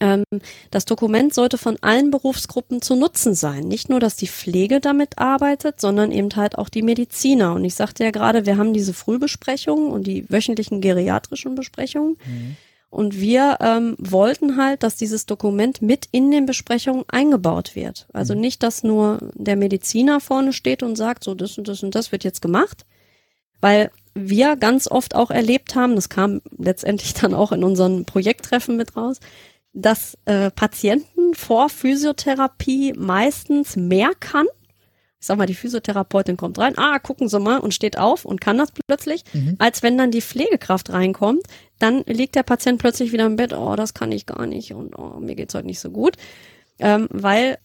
ähm, das Dokument sollte von allen Berufsgruppen zu nutzen sein. Nicht nur, dass die Pflege damit arbeitet, sondern eben halt auch die Mediziner. Und ich sagte ja gerade, wir haben diese Frühbesprechungen und die wöchentlichen geriatrischen Besprechungen. Mhm. Und wir ähm, wollten halt, dass dieses Dokument mit in den Besprechungen eingebaut wird. Also mhm. nicht, dass nur der Mediziner vorne steht und sagt, so das und das und das wird jetzt gemacht, weil wir ganz oft auch erlebt haben, das kam letztendlich dann auch in unseren Projekttreffen mit raus, dass äh, Patienten vor Physiotherapie meistens mehr kann. Ich sag mal, die Physiotherapeutin kommt rein, ah, gucken Sie mal und steht auf und kann das plötzlich, mhm. als wenn dann die Pflegekraft reinkommt, dann liegt der Patient plötzlich wieder im Bett, oh, das kann ich gar nicht und oh, mir geht's heute nicht so gut, ähm, weil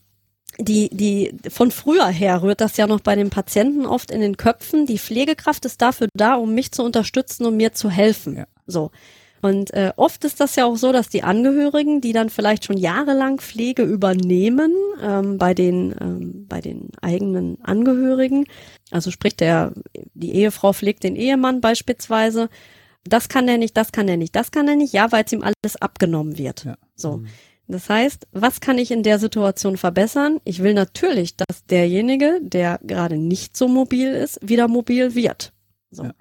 die, die, von früher her rührt das ja noch bei den Patienten oft in den Köpfen. Die Pflegekraft ist dafür da, um mich zu unterstützen, um mir zu helfen. Ja. So. Und äh, oft ist das ja auch so, dass die Angehörigen, die dann vielleicht schon jahrelang Pflege übernehmen ähm, bei den ähm, bei den eigenen Angehörigen, also sprich der die Ehefrau pflegt den Ehemann beispielsweise, das kann er nicht, das kann er nicht, das kann er nicht, ja, weil es ihm alles abgenommen wird. Ja. So. Mhm. Das heißt, was kann ich in der Situation verbessern? Ich will natürlich, dass derjenige, der gerade nicht so mobil ist, wieder mobil wird. So. Ja.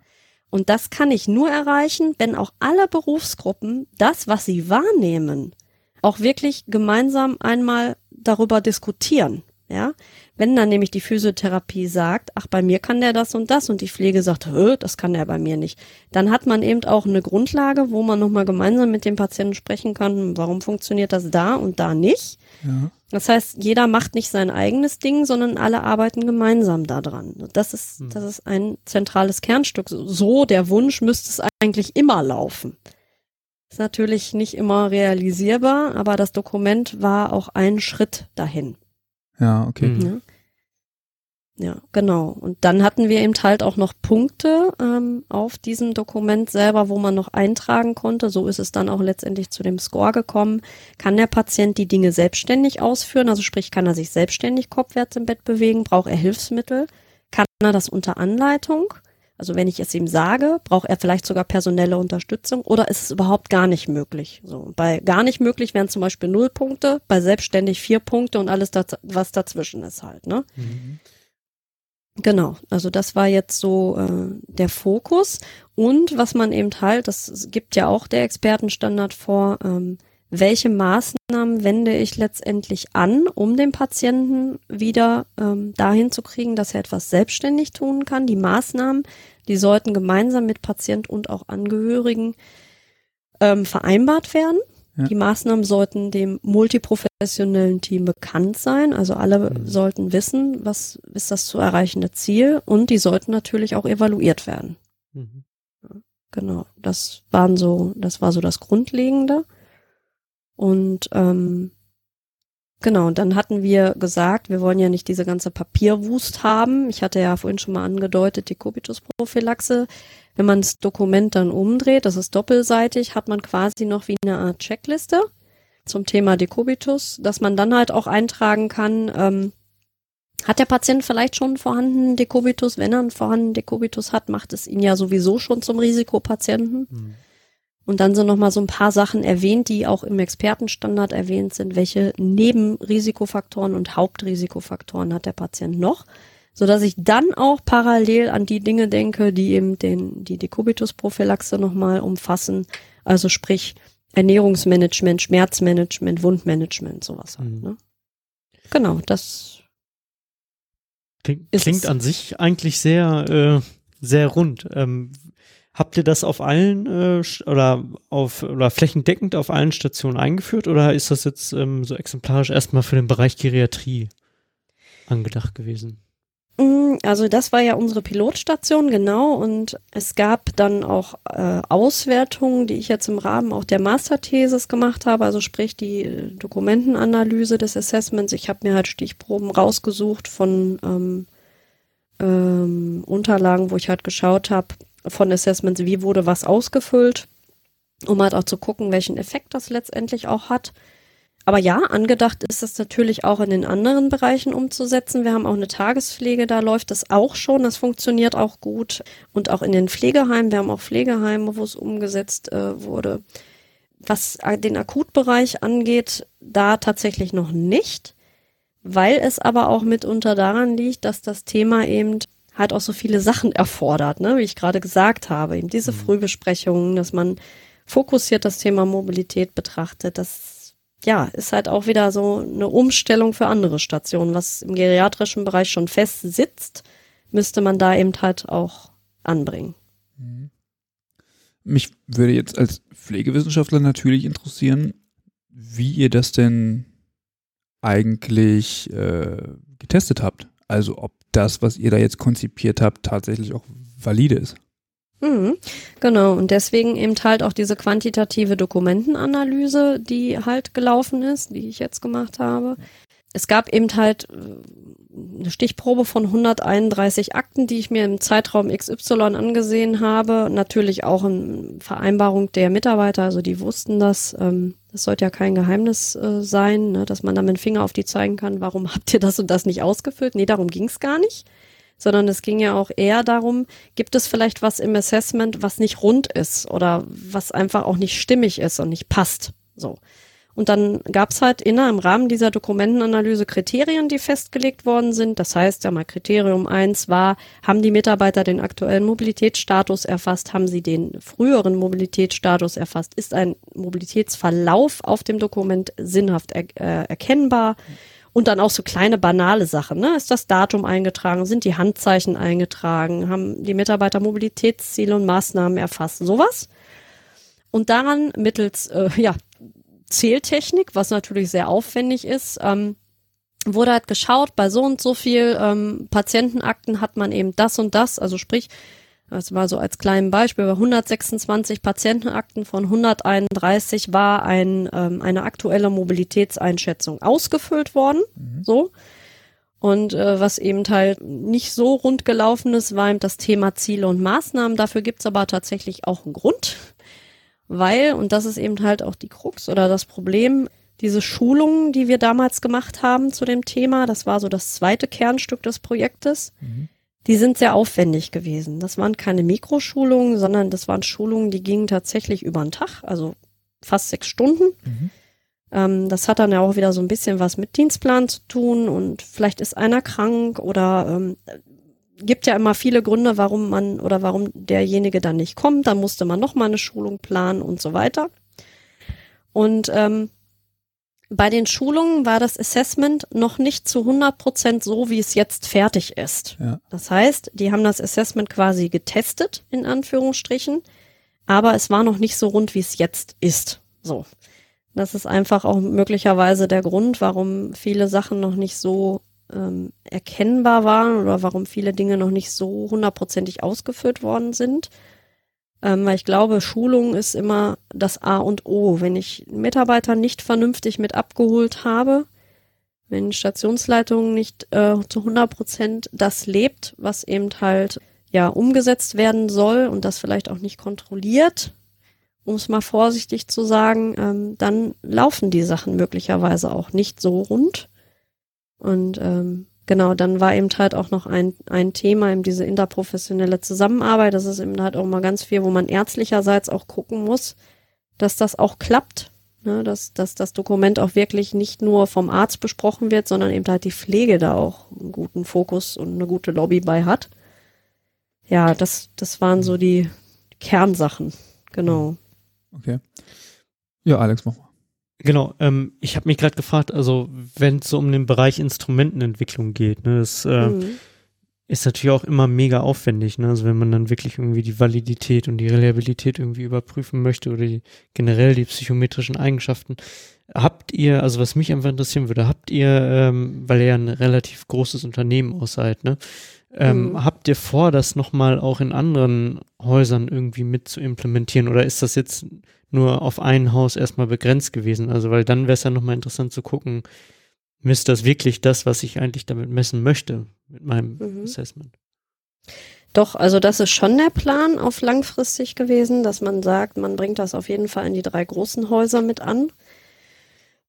Und das kann ich nur erreichen, wenn auch alle Berufsgruppen das, was sie wahrnehmen, auch wirklich gemeinsam einmal darüber diskutieren. Ja, wenn dann nämlich die Physiotherapie sagt, ach, bei mir kann der das und das und die Pflege sagt, das kann der bei mir nicht, dann hat man eben auch eine Grundlage, wo man nochmal gemeinsam mit dem Patienten sprechen kann, warum funktioniert das da und da nicht. Ja. Das heißt, jeder macht nicht sein eigenes Ding, sondern alle arbeiten gemeinsam daran. Das ist, hm. das ist ein zentrales Kernstück. So der Wunsch müsste es eigentlich immer laufen. Ist natürlich nicht immer realisierbar, aber das Dokument war auch ein Schritt dahin. Ja, okay. Mhm. Ja, genau. Und dann hatten wir eben halt auch noch Punkte ähm, auf diesem Dokument selber, wo man noch eintragen konnte. So ist es dann auch letztendlich zu dem Score gekommen. Kann der Patient die Dinge selbstständig ausführen? Also sprich, kann er sich selbstständig kopfwärts im Bett bewegen? Braucht er Hilfsmittel? Kann er das unter Anleitung? Also wenn ich es ihm sage, braucht er vielleicht sogar personelle Unterstützung oder ist es überhaupt gar nicht möglich? So, bei gar nicht möglich wären zum Beispiel null Punkte, bei selbstständig vier Punkte und alles, was dazwischen ist halt. Ne? Mhm. Genau, also das war jetzt so äh, der Fokus und was man eben halt, das gibt ja auch der Expertenstandard vor, ähm, welche Maßnahmen wende ich letztendlich an, um den Patienten wieder ähm, dahin zu kriegen, dass er etwas selbstständig tun kann. Die Maßnahmen, die sollten gemeinsam mit Patient und auch Angehörigen ähm, vereinbart werden. Ja. Die Maßnahmen sollten dem multiprofessionellen Team bekannt sein. Also alle Mhm. sollten wissen, was ist das zu erreichende Ziel und die sollten natürlich auch evaluiert werden. Mhm. Genau, das waren so, das war so das Grundlegende. Und ähm, genau, und dann hatten wir gesagt, wir wollen ja nicht diese ganze Papierwust haben. Ich hatte ja vorhin schon mal angedeutet, die Kubitus-Prophylaxe. Wenn man das Dokument dann umdreht, das ist doppelseitig, hat man quasi noch wie eine Art Checkliste zum Thema Dekubitus, dass man dann halt auch eintragen kann, ähm, hat der Patient vielleicht schon einen vorhandenen Dekubitus? Wenn er einen vorhandenen Dekubitus hat, macht es ihn ja sowieso schon zum Risikopatienten. Mhm. Und dann sind noch mal so ein paar Sachen erwähnt, die auch im Expertenstandard erwähnt sind. Welche Nebenrisikofaktoren und Hauptrisikofaktoren hat der Patient noch? So dass ich dann auch parallel an die Dinge denke, die eben den, die Dekubitus-Prophylaxe noch mal umfassen. Also sprich Ernährungsmanagement, Schmerzmanagement, Wundmanagement, sowas halt, Mhm. ne? Genau, das Klingt, klingt an sich eigentlich sehr, äh, sehr rund. Ähm, habt ihr das auf allen äh, oder auf oder flächendeckend auf allen Stationen eingeführt oder ist das jetzt ähm, so exemplarisch erstmal für den Bereich Geriatrie angedacht gewesen? Mm, Also das war ja unsere Pilotstation, genau. Und es gab dann auch äh, Auswertungen, die ich jetzt im Rahmen auch der Masterthesis gemacht habe, also sprich die äh, Dokumentenanalyse des Assessments. Ich habe mir halt Stichproben rausgesucht von ähm, ähm, Unterlagen, wo ich halt geschaut habe von Assessments, wie wurde was ausgefüllt, um halt auch zu gucken, welchen Effekt das letztendlich auch hat. Aber ja, angedacht ist es natürlich auch in den anderen Bereichen umzusetzen. Wir haben auch eine Tagespflege, da läuft das auch schon, das funktioniert auch gut. Und auch in den Pflegeheimen, wir haben auch Pflegeheime, wo es umgesetzt äh, wurde. Was äh, den Akutbereich angeht, da tatsächlich noch nicht, weil es aber auch mitunter daran liegt, dass das Thema eben halt auch so viele Sachen erfordert, ne? wie ich gerade gesagt habe. Eben diese Frühbesprechungen, dass man fokussiert das Thema Mobilität betrachtet, das ja, ist halt auch wieder so eine Umstellung für andere Stationen. Was im geriatrischen Bereich schon fest sitzt, müsste man da eben halt auch anbringen. Mich würde jetzt als Pflegewissenschaftler natürlich interessieren, wie ihr das denn eigentlich äh, getestet habt. Also ob das, was ihr da jetzt konzipiert habt, tatsächlich auch valide ist. Mhm, genau, und deswegen eben halt auch diese quantitative Dokumentenanalyse, die halt gelaufen ist, die ich jetzt gemacht habe. Es gab eben halt äh, eine Stichprobe von 131 Akten, die ich mir im Zeitraum XY angesehen habe. Natürlich auch in Vereinbarung der Mitarbeiter, also die wussten das. Ähm, das sollte ja kein Geheimnis äh, sein, ne, dass man da mit dem Finger auf die zeigen kann, warum habt ihr das und das nicht ausgefüllt? Nee, darum ging es gar nicht sondern es ging ja auch eher darum, gibt es vielleicht was im Assessment, was nicht rund ist oder was einfach auch nicht stimmig ist und nicht passt. So. Und dann gab es halt inner im Rahmen dieser Dokumentenanalyse Kriterien, die festgelegt worden sind. Das heißt ja mal, Kriterium eins war, haben die Mitarbeiter den aktuellen Mobilitätsstatus erfasst? Haben sie den früheren Mobilitätsstatus erfasst? Ist ein Mobilitätsverlauf auf dem Dokument sinnhaft er, äh, erkennbar? Und dann auch so kleine banale Sachen. Ne? Ist das Datum eingetragen? Sind die Handzeichen eingetragen? Haben die Mitarbeiter Mobilitätsziele und Maßnahmen erfasst? Sowas. Und daran mittels äh, ja, Zähltechnik, was natürlich sehr aufwendig ist, ähm, wurde halt geschaut, bei so und so viel ähm, Patientenakten hat man eben das und das, also sprich, das war so als kleinen Beispiel, bei 126 Patientenakten von 131 war ein, ähm, eine aktuelle Mobilitätseinschätzung ausgefüllt worden, so. Und äh, was eben halt nicht so rund gelaufen ist, war eben das Thema Ziele und Maßnahmen. Dafür gibt's aber tatsächlich auch einen Grund, weil, und das ist eben halt auch die Krux oder das Problem, diese Schulungen, die wir damals gemacht haben zu dem Thema, das war so das zweite Kernstück des Projektes, die sind sehr aufwendig gewesen. Das waren keine Mikroschulungen, sondern das waren Schulungen, die gingen tatsächlich über den Tag, also fast sechs Stunden. Ähm, das hat dann ja auch wieder so ein bisschen was mit Dienstplan zu tun und vielleicht ist einer krank oder ähm, gibt ja immer viele Gründe, warum man oder warum derjenige dann nicht kommt. Dann musste man noch mal eine Schulung planen und so weiter. Und ähm, bei den Schulungen war das Assessment noch nicht zu 100 Prozent so, wie es jetzt fertig ist. Ja. Das heißt, die haben das Assessment quasi getestet, in Anführungsstrichen, aber es war noch nicht so rund, wie es jetzt ist. So. Das ist einfach auch möglicherweise der Grund, warum viele Sachen noch nicht so ähm, erkennbar waren oder warum viele Dinge noch nicht so hundertprozentig ausgeführt worden sind. Ähm, weil ich glaube, Schulung ist immer das A und O. Wenn ich Mitarbeiter nicht vernünftig mit abgeholt habe, wenn Stationsleitung nicht äh, zu 100 Prozent das lebt, was eben halt ja umgesetzt werden soll und das vielleicht auch nicht kontrolliert, um es mal vorsichtig zu sagen, ähm, dann laufen die Sachen möglicherweise auch nicht so rund. Und ähm, genau, dann war eben halt auch noch ein, ein Thema, eben diese interprofessionelle Zusammenarbeit. Das ist eben halt auch mal ganz viel, wo man ärztlicherseits auch gucken muss, dass das auch klappt. Ne, dass, dass das Dokument auch wirklich nicht nur vom Arzt besprochen wird, sondern eben halt die Pflege da auch einen guten Fokus und eine gute Lobby bei hat. Ja, das, das waren so die Kernsachen. Genau. Okay. Ja, Alex, mach mal. Genau, ähm, ich habe mich gerade gefragt, also wenn es so um den Bereich Instrumentenentwicklung geht, ne, das äh, Mhm. ist natürlich auch immer mega aufwendig, ne? Also wenn man dann wirklich irgendwie die Validität und die Reliabilität irgendwie überprüfen möchte oder die, generell die psychometrischen Eigenschaften. Habt ihr, also was mich einfach interessieren würde, habt ihr, ähm, weil ihr ja ein relativ großes Unternehmen auch seid, ne? Ähm, Mhm. Habt ihr vor, das nochmal auch in anderen Häusern irgendwie mit zu implementieren oder ist das jetzt nur auf ein Haus erstmal begrenzt gewesen? Also, weil dann wäre es ja nochmal interessant zu gucken, misst das wirklich das, was ich eigentlich damit messen möchte mit meinem Mhm. Assessment? Doch, also das ist schon der Plan auf langfristig gewesen, dass man sagt, man bringt das auf jeden Fall in die drei großen Häuser mit an.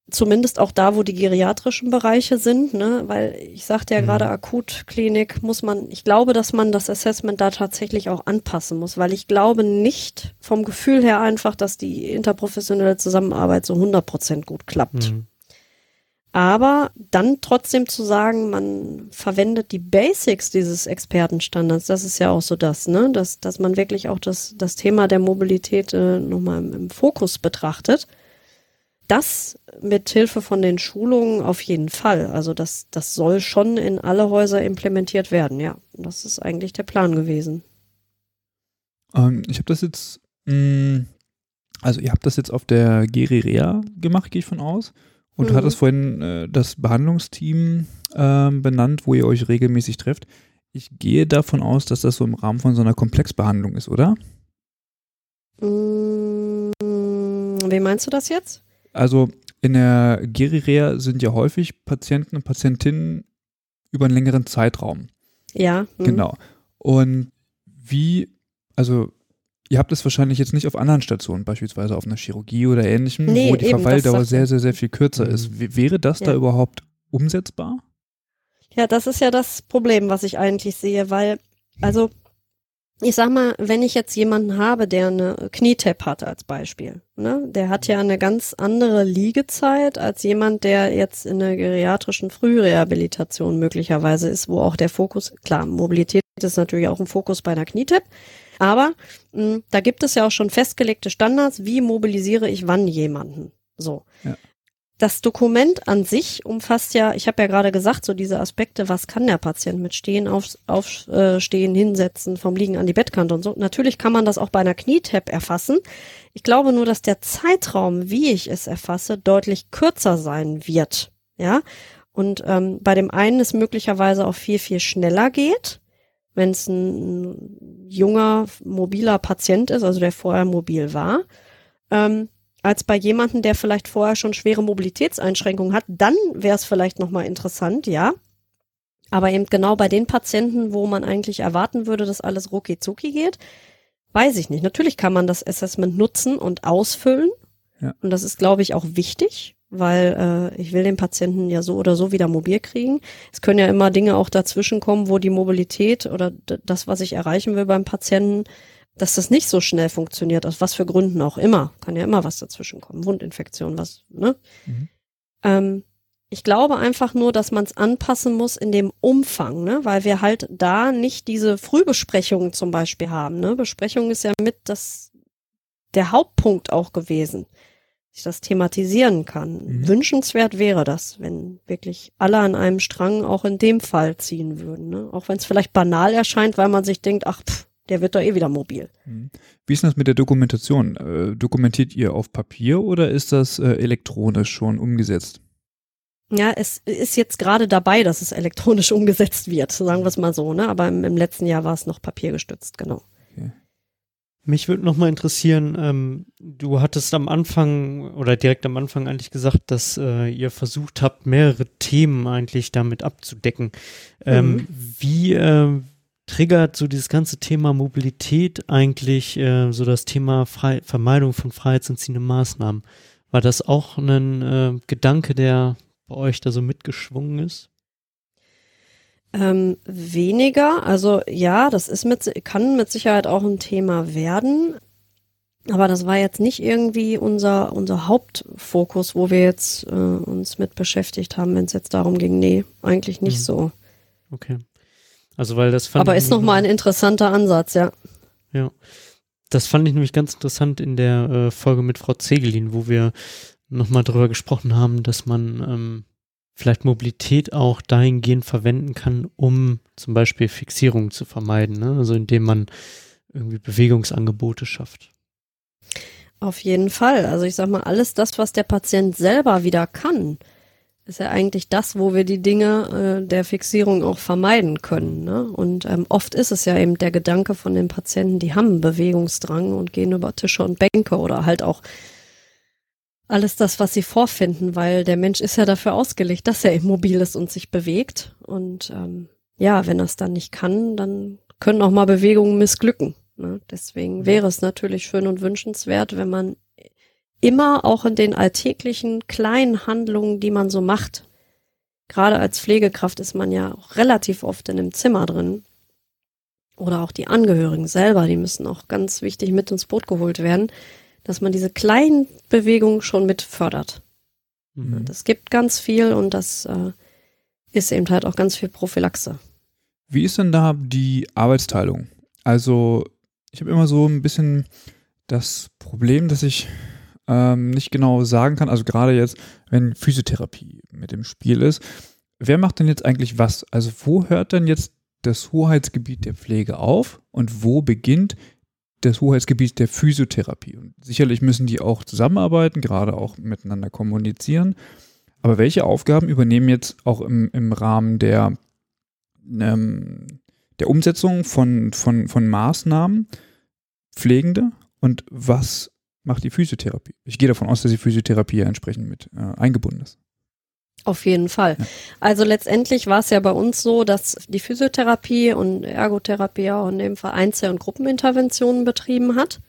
Zumindest auch da, wo die geriatrischen Bereiche sind, ne? weil ich sagte ja Mhm. gerade Akutklinik muss man, ich glaube, dass man das Assessment da tatsächlich auch anpassen muss, weil ich glaube nicht vom Gefühl her einfach, dass die interprofessionelle Zusammenarbeit so 100% gut klappt. Mhm. Aber dann trotzdem zu sagen, man verwendet die Basics dieses Expertenstandards, das ist ja auch so das, ne? Dass, dass man wirklich auch das, das Thema der Mobilität äh, nochmal im, im Fokus betrachtet. Das mit Hilfe von den Schulungen auf jeden Fall. Also das, das soll schon in alle Häuser implementiert werden, ja. Das ist eigentlich der Plan gewesen. Ähm, ich habe das jetzt, mh, also ihr habt das jetzt auf der Gerirea gemacht, gehe ich von aus. Und du Mhm. hattest vorhin äh, das Behandlungsteam ähm, benannt, wo ihr euch regelmäßig trefft. Ich gehe davon aus, dass das so im Rahmen von so einer Komplexbehandlung ist, oder? Mm, wie meinst du das jetzt? Also in der Gerirea sind ja häufig Patienten und Patientinnen über einen längeren Zeitraum. Ja. mhm. Genau. Und wie, also ihr habt es wahrscheinlich jetzt nicht auf anderen Stationen, beispielsweise auf einer Chirurgie oder ähnlichem, Nee, wo die eben, Verweildauer sehr, sehr, sehr viel kürzer Mhm. ist. W wäre das da Ja. überhaupt umsetzbar? Ja, das ist ja das Problem, was ich eigentlich sehe, weil, also, ich sag mal, wenn ich jetzt jemanden habe, der eine Knietap hat als Beispiel, ne, der hat ja eine ganz andere Liegezeit als jemand, der jetzt in der geriatrischen Frührehabilitation möglicherweise ist, wo auch der Fokus, klar, Mobilität ist natürlich auch ein Fokus bei einer Knietap, aber mh, da gibt es ja auch schon festgelegte Standards, wie mobilisiere ich wann jemanden. So. Ja. Das Dokument an sich umfasst ja, ich habe ja gerade gesagt, so diese Aspekte, was kann der Patient mit Stehen, auf, Aufstehen, Hinsetzen, vom Liegen an die Bettkante und so. Natürlich kann man das auch bei einer Knietap erfassen. Ich glaube nur, dass der Zeitraum, wie ich es erfasse, deutlich kürzer sein wird. Ja. Und ähm, bei dem einen es möglicherweise auch viel, viel schneller geht, wenn es ein junger, mobiler Patient ist, also der vorher mobil war. Ähm, als bei jemandem, der vielleicht vorher schon schwere Mobilitätseinschränkungen hat, dann wäre es vielleicht nochmal interessant, ja. Aber eben genau bei den Patienten, wo man eigentlich erwarten würde, dass alles rucki zucki geht, weiß ich nicht. Natürlich kann man das Assessment nutzen und ausfüllen. Ja. Und das ist, glaube ich, auch wichtig, weil äh, ich will den Patienten ja so oder so wieder mobil kriegen. Es können ja immer Dinge auch dazwischen kommen, wo die Mobilität oder das, was ich erreichen will beim Patienten, dass das nicht so schnell funktioniert, aus was für Gründen auch immer. Kann ja immer was dazwischen kommen. Wundinfektion, was, ne? Mhm. Ähm, ich glaube einfach nur, dass man es anpassen muss in dem Umfang, ne? weil wir halt da nicht diese Frühbesprechungen zum Beispiel haben. Ne? Besprechung ist ja mit das der Hauptpunkt auch gewesen. ich das thematisieren kann. Mhm. Wünschenswert wäre das, wenn wirklich alle an einem Strang auch in dem Fall ziehen würden. Ne? Auch wenn es vielleicht banal erscheint, weil man sich denkt, ach, pff, der wird doch eh wieder mobil. Mhm. Wie ist denn das mit der Dokumentation? Äh, dokumentiert ihr auf Papier oder ist das äh, elektronisch schon umgesetzt? Ja, es ist jetzt gerade dabei, dass es elektronisch umgesetzt wird, sagen wir es mal so, ne? Aber im, im letzten Jahr war es noch papiergestützt, genau. Mich würde noch mal interessieren, ähm, du hattest am Anfang oder direkt am Anfang eigentlich gesagt, dass äh, ihr versucht habt, mehrere Themen eigentlich damit abzudecken. Ähm, Mhm. Wie äh, triggert so dieses ganze Thema Mobilität eigentlich äh, so das Thema Frei Vermeidung von freiheitsentziehenden Maßnahmen? War das auch ein äh, Gedanke, der bei euch da so mitgeschwungen ist? Ähm, weniger, also ja, das ist mit, kann mit Sicherheit auch ein Thema werden. Aber das war jetzt nicht irgendwie unser, unser Hauptfokus, wo wir jetzt äh, uns mit beschäftigt haben, wenn es jetzt darum ging. Nee, eigentlich nicht Mhm. so. Okay. Also weil das fand Aber ich ist nochmal ein interessanter Ansatz, ja. Das fand ich nämlich ganz interessant in der äh, Folge mit Frau Zegelin, wo wir nochmal drüber gesprochen haben, dass man ähm, vielleicht Mobilität auch dahingehend verwenden kann, um zum Beispiel Fixierungen zu vermeiden. Ne? Also indem man irgendwie Bewegungsangebote schafft. Auf jeden Fall. Also ich sag mal, alles das, was der Patient selber wieder kann, ist ja eigentlich das, wo wir die Dinge äh, der Fixierung auch vermeiden können. Ne? Und ähm, oft ist es ja eben der Gedanke von den Patienten, die haben einen Bewegungsdrang und gehen über Tische und Bänke oder halt auch alles das, was sie vorfinden, weil der Mensch ist ja dafür ausgelegt, dass er immobil ist und sich bewegt. Und ähm, ja, wenn er es dann nicht kann, dann können auch mal Bewegungen missglücken. Ne? Deswegen wäre es natürlich schön und wünschenswert, wenn man immer auch in den alltäglichen kleinen Handlungen, die man so macht, gerade als Pflegekraft ist man ja auch relativ oft in einem Zimmer drin. Oder auch die Angehörigen selber, die müssen auch ganz wichtig mit ins Boot geholt werden, dass man diese kleinen Bewegungen schon mit fördert. Mhm. Das gibt ganz viel und das äh, ist eben halt auch ganz viel Prophylaxe. Wie ist denn da die Arbeitsteilung? Also, ich habe immer so ein bisschen das Problem, dass ich ähm, nicht genau sagen kann, also gerade jetzt, wenn Physiotherapie mit im Spiel ist, wer macht denn jetzt eigentlich was? Also, wo hört denn jetzt das Hoheitsgebiet der Pflege auf und wo beginnt das Hoheitsgebiet der Physiotherapie? Und sicherlich müssen die auch zusammenarbeiten, gerade auch miteinander kommunizieren. Aber welche Aufgaben übernehmen jetzt auch im, im Rahmen der ähm, der Umsetzung von, von, von Maßnahmen Pflegende und was macht die Physiotherapie? Ich gehe davon aus, dass die Physiotherapie ja entsprechend mit äh, eingebunden ist. Auf jeden Fall. Ja. Also letztendlich war es ja bei uns so, dass die Physiotherapie und Ergotherapie auch in dem Fall Einzel- und Gruppeninterventionen betrieben hat,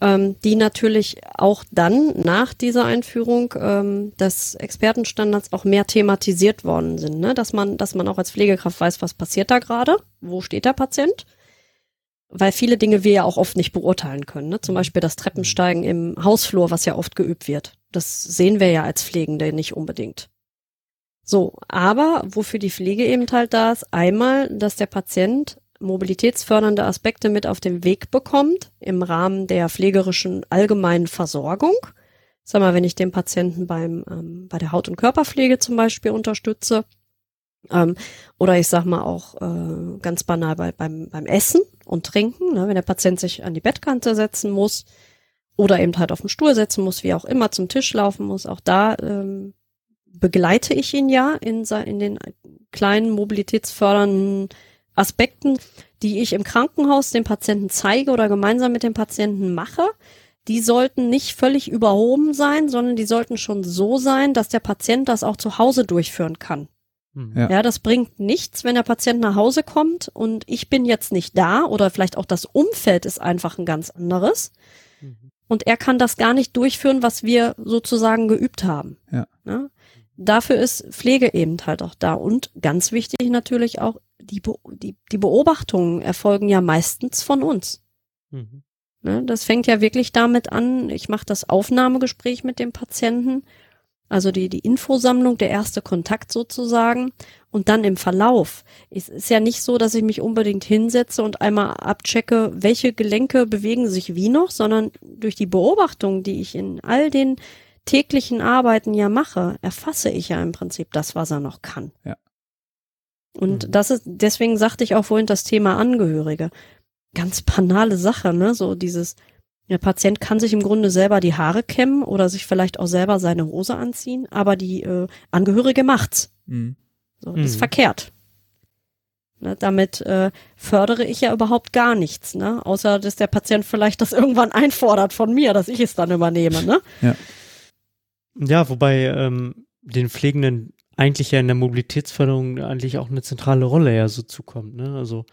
ähm, die natürlich auch dann nach dieser Einführung ähm, des Expertenstandards auch mehr thematisiert worden sind, ne? dass man, dass man auch als Pflegekraft weiß, was passiert da gerade, wo steht der Patient, weil viele Dinge wir ja auch oft nicht beurteilen können. Ne? Zum Beispiel das Treppensteigen im Hausflur, was ja oft geübt wird. Das sehen wir ja als Pflegende nicht unbedingt. So, aber wofür die Pflege eben halt da ist, einmal, dass der Patient mobilitätsfördernde Aspekte mit auf den Weg bekommt im Rahmen der pflegerischen allgemeinen Versorgung. Sag mal, wenn ich den Patienten beim ähm, bei der Haut- und Körperpflege zum Beispiel unterstütze, ähm, oder ich sag mal auch äh, ganz banal bei, beim, beim Essen und Trinken, ne, wenn der Patient sich an die Bettkante setzen muss oder eben halt auf den Stuhl setzen muss, wie auch immer zum Tisch laufen muss, auch da ähm, begleite ich ihn ja in, in den kleinen mobilitätsfördernden Aspekten, die ich im Krankenhaus dem Patienten zeige oder gemeinsam mit dem Patienten mache. Die sollten nicht völlig überhoben sein, sondern die sollten schon so sein, dass der Patient das auch zu Hause durchführen kann. Mhm. Ja. Ja, das bringt nichts, wenn der Patient nach Hause kommt und ich bin jetzt nicht da oder vielleicht auch das Umfeld ist einfach ein ganz anderes Mhm. und er kann das gar nicht durchführen, was wir sozusagen geübt haben. Ja. Ne? Dafür ist Pflege eben halt auch da und ganz wichtig natürlich auch, die, Be die, die Beobachtungen erfolgen ja meistens von uns. Mhm. Ne? Das fängt ja wirklich damit an, ich mache das Aufnahmegespräch mit dem Patienten, also die, die Infosammlung, der erste Kontakt sozusagen. Und dann im Verlauf. Es ist ja nicht so, dass ich mich unbedingt hinsetze und einmal abchecke, welche Gelenke bewegen sich wie noch, sondern durch die Beobachtung, die ich in all den täglichen Arbeiten ja mache, erfasse ich ja im Prinzip das, was er noch kann. Ja. Und Mhm. das ist, deswegen sagte ich auch vorhin das Thema Angehörige. Ganz banale Sache, ne? So dieses, der Patient kann sich im Grunde selber die Haare kämmen oder sich vielleicht auch selber seine Hose anziehen, aber die äh, Angehörige macht's. Mhm. So, das ist Mhm. verkehrt. Ne, damit äh, fördere ich ja überhaupt gar nichts, ne? Außer dass der Patient vielleicht das irgendwann einfordert von mir, dass ich es dann übernehme, ne? Ja, wobei ähm, den Pflegenden eigentlich ja in der Mobilitätsförderung eigentlich auch eine zentrale Rolle ja so zukommt. Ne? Also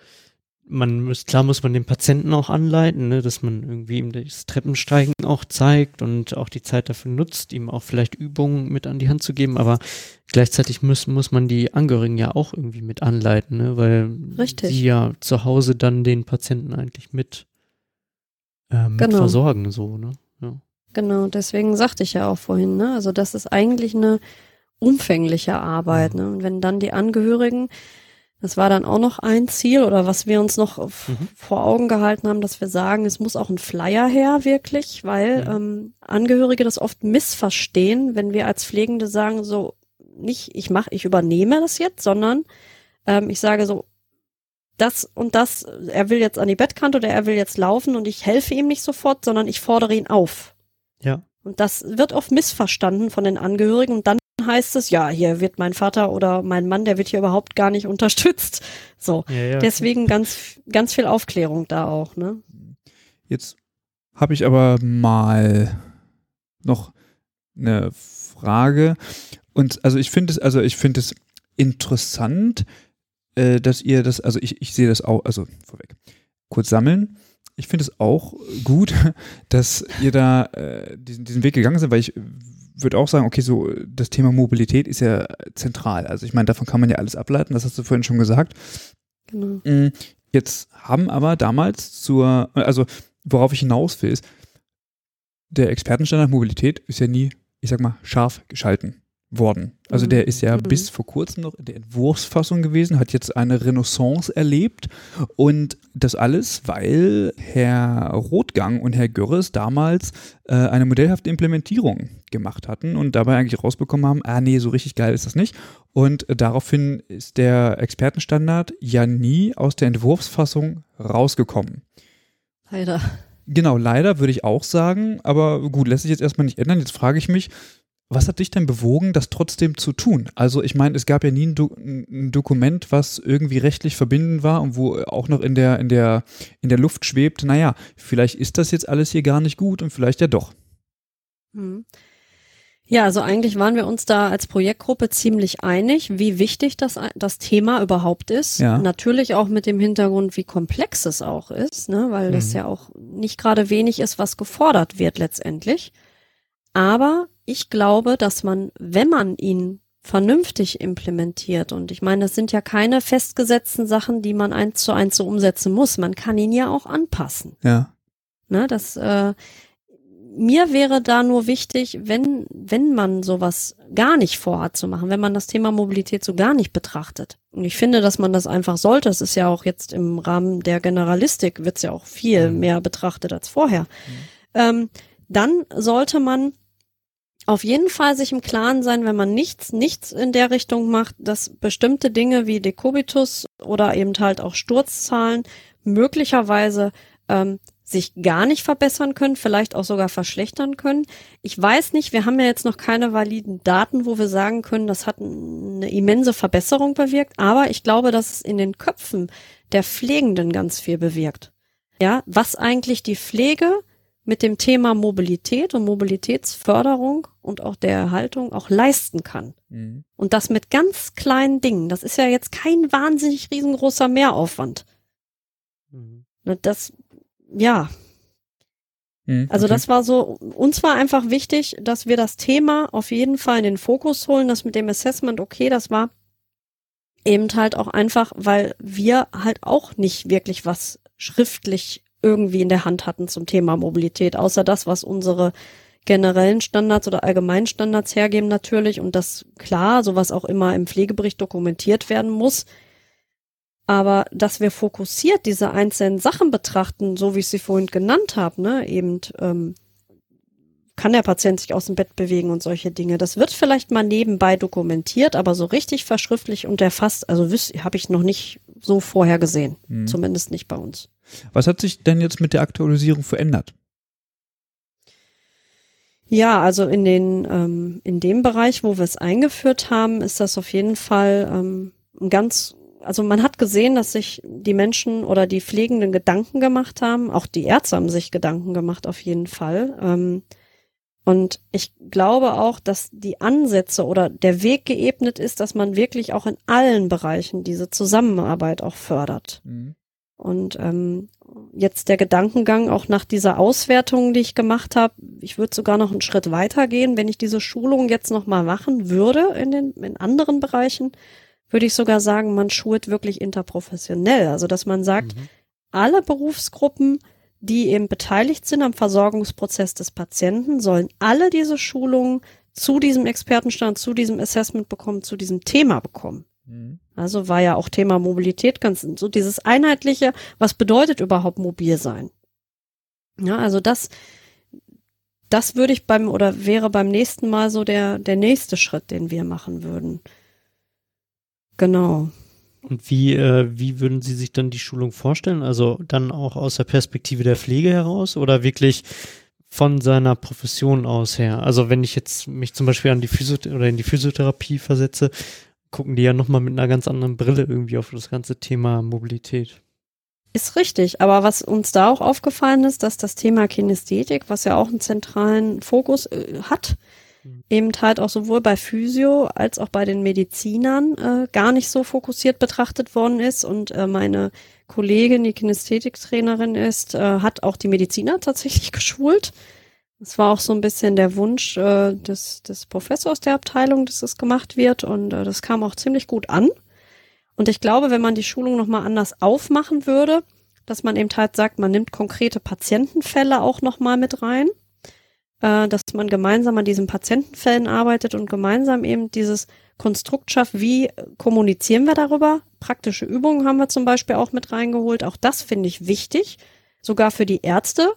man muss, klar muss man den Patienten auch anleiten, ne? dass man irgendwie ihm das Treppensteigen auch zeigt und auch die Zeit dafür nutzt, ihm auch vielleicht Übungen mit an die Hand zu geben, aber gleichzeitig muss, muss man die Angehörigen ja auch irgendwie mit anleiten, ne? weil Richtig. sie ja zu Hause dann den Patienten eigentlich mit, äh, mit Genau. versorgen, so, ne? Ja. Genau, deswegen sagte ich ja auch vorhin, ne? Also das ist eigentlich eine umfängliche Arbeit, ne? Und wenn dann die Angehörigen, das war dann auch noch ein Ziel oder was wir uns noch Mhm. vor Augen gehalten haben, dass wir sagen, es muss auch ein Flyer her, wirklich, weil Mhm. ähm, Angehörige das oft missverstehen, wenn wir als Pflegende sagen, so nicht, ich mache, ich übernehme das jetzt, sondern ähm, ich sage so, das und das, er will jetzt an die Bettkante oder er will jetzt laufen und ich helfe ihm nicht sofort, sondern ich fordere ihn auf. Ja. Und das wird oft missverstanden von den Angehörigen und dann heißt es, ja, hier wird mein Vater oder mein Mann, der wird hier überhaupt gar nicht unterstützt. So. Ja, ja. Deswegen ganz, ganz viel Aufklärung da auch, ne? Jetzt habe ich aber mal noch eine Frage. Und also ich finde es, also ich finde es interessant, äh, dass ihr das, also ich, ich sehe das auch, also vorweg, kurz sammeln. Ich finde es auch gut, dass ihr da äh, diesen, diesen Weg gegangen seid, weil ich würde auch sagen, okay, so das Thema Mobilität ist ja zentral. Also ich meine, davon kann man ja alles ableiten, das hast du vorhin schon gesagt. Genau. Mm, Jetzt haben aber damals zur, also worauf ich hinaus will, ist, der Expertenstandard Mobilität ist ja nie, ich sag mal, scharf geschalten worden. Also Mhm. der ist ja Mhm. bis vor kurzem noch in der Entwurfsfassung gewesen, hat jetzt eine Renaissance erlebt und das alles, weil Herr Rothgang und Herr Görres damals äh, eine modellhafte Implementierung gemacht hatten und dabei eigentlich rausbekommen haben, ah nee, so richtig geil ist das nicht. Und äh, daraufhin ist der Expertenstandard ja nie aus der Entwurfsfassung rausgekommen. Leider. Genau, leider würde ich auch sagen, aber gut, lässt sich jetzt erstmal nicht ändern. Jetzt frage ich mich, was hat dich denn bewogen, das trotzdem zu tun? Also ich meine, es gab ja nie ein, Do ein Dokument, was irgendwie rechtlich verbindend war und wo auch noch in der, in der, in der Luft schwebt, naja, vielleicht ist das jetzt alles hier gar nicht gut und vielleicht ja doch. Mhm. Ja, also eigentlich waren wir uns da als Projektgruppe ziemlich einig, wie wichtig das, das Thema überhaupt ist. Ja. Natürlich auch mit dem Hintergrund, wie komplex es auch ist, ne? weil das Mhm. ja auch nicht gerade wenig ist, was gefordert wird letztendlich. Aber ich glaube, dass man, wenn man ihn vernünftig implementiert, und ich meine, das sind ja keine festgesetzten Sachen, die man eins zu eins so umsetzen muss. Man kann ihn ja auch anpassen. Ja. Ne, das äh, mir wäre da nur wichtig, wenn wenn man sowas gar nicht vorhat zu machen, wenn man das Thema Mobilität so gar nicht betrachtet. Und ich finde, dass man das einfach sollte. Es ist ja auch jetzt im Rahmen der Generalistik wird's ja auch viel Mhm. mehr betrachtet als vorher. Ähm, dann sollte man auf jeden Fall sich im Klaren sein, wenn man nichts, nichts in der Richtung macht, dass bestimmte Dinge wie Dekubitus oder eben halt auch Sturzzahlen möglicherweise ähm, sich gar nicht verbessern können, vielleicht auch sogar verschlechtern können. Ich weiß nicht, wir haben ja jetzt noch keine validen Daten, wo wir sagen können, das hat eine immense Verbesserung bewirkt, aber ich glaube, dass es in den Köpfen der Pflegenden ganz viel bewirkt. Ja, was eigentlich die Pflege mit dem Thema Mobilität und Mobilitätsförderung und auch der Erhaltung auch leisten kann. Mhm. Und das mit ganz kleinen Dingen. Das ist ja jetzt kein wahnsinnig riesengroßer Mehraufwand. Mhm. Ne, Das, ja, Mhm. also Okay. das war so, uns war einfach wichtig, dass wir das Thema auf jeden Fall in den Fokus holen, das mit dem Assessment, okay, das war eben halt auch einfach, weil wir halt auch nicht wirklich was schriftlich irgendwie in der Hand hatten zum Thema Mobilität, außer das, was unsere generellen Standards oder allgemeinen Standards hergeben natürlich und das klar, sowas auch immer im Pflegebericht dokumentiert werden muss. Aber dass wir fokussiert diese einzelnen Sachen betrachten, so wie ich sie vorhin genannt habe, ne, eben ähm, kann der Patient sich aus dem Bett bewegen und solche Dinge. Das wird vielleicht mal nebenbei dokumentiert, aber so richtig verschriftlich und erfasst, also habe ich noch nicht so vorher gesehen. Mhm. Zumindest nicht bei uns. Was hat sich denn jetzt mit der Aktualisierung verändert? Ja, also in den ähm, in dem Bereich, wo wir es eingeführt haben, ist das auf jeden Fall ähm, ein ganz also man hat gesehen, dass sich die Menschen oder die Pflegenden Gedanken gemacht haben. Auch die Ärzte haben sich Gedanken gemacht, auf jeden Fall. Ähm, und ich glaube auch, dass die Ansätze oder der Weg geebnet ist, dass man wirklich auch in allen Bereichen diese Zusammenarbeit auch fördert. Mhm. Und ähm, jetzt der Gedankengang auch nach dieser Auswertung, die ich gemacht habe, ich würde sogar noch einen Schritt weiter gehen, wenn ich diese Schulung jetzt noch mal machen würde in den in anderen Bereichen, würde ich sogar sagen, man schult wirklich interprofessionell, also dass man sagt, mhm. alle Berufsgruppen die eben beteiligt sind am Versorgungsprozess des Patienten, sollen alle diese Schulungen zu diesem Expertenstand, zu diesem Assessment bekommen, zu diesem Thema bekommen. Mhm. Also war ja auch Thema Mobilität ganz so dieses einheitliche, was bedeutet überhaupt mobil sein? Ja, also das, das würde ich beim oder wäre beim nächsten Mal so der, der nächste Schritt, den wir machen würden. Genau. Und wie, äh, wie würden Sie sich dann die Schulung vorstellen? Also dann auch aus der Perspektive der Pflege heraus oder wirklich von seiner Profession aus her? Also wenn ich jetzt mich zum Beispiel an die Physio oder in die Physiotherapie versetze, gucken die ja nochmal mit einer ganz anderen Brille irgendwie auf das ganze Thema Mobilität. Ist richtig, aber was uns da auch aufgefallen ist, dass das Thema Kinästhetik, was ja auch einen zentralen Fokus äh, hat, Mhm. eben halt auch sowohl bei Physio als auch bei den Medizinern äh, gar nicht so fokussiert betrachtet worden ist. Und äh, meine Kollegin, die Kinästhetiktrainerin ist, äh, hat auch die Mediziner tatsächlich geschult. Es war auch so ein bisschen der Wunsch äh, des, des Professors der Abteilung, dass das gemacht wird. Und äh, das kam auch ziemlich gut an. Und ich glaube, wenn man die Schulung nochmal anders aufmachen würde, dass man eben halt sagt, man nimmt konkrete Patientenfälle auch nochmal mit rein äh, dass man gemeinsam an diesen Patientenfällen arbeitet und gemeinsam eben dieses Konstrukt schafft, wie kommunizieren wir darüber. Praktische Übungen haben wir zum Beispiel auch mit reingeholt. Auch das finde ich wichtig. Sogar für die Ärzte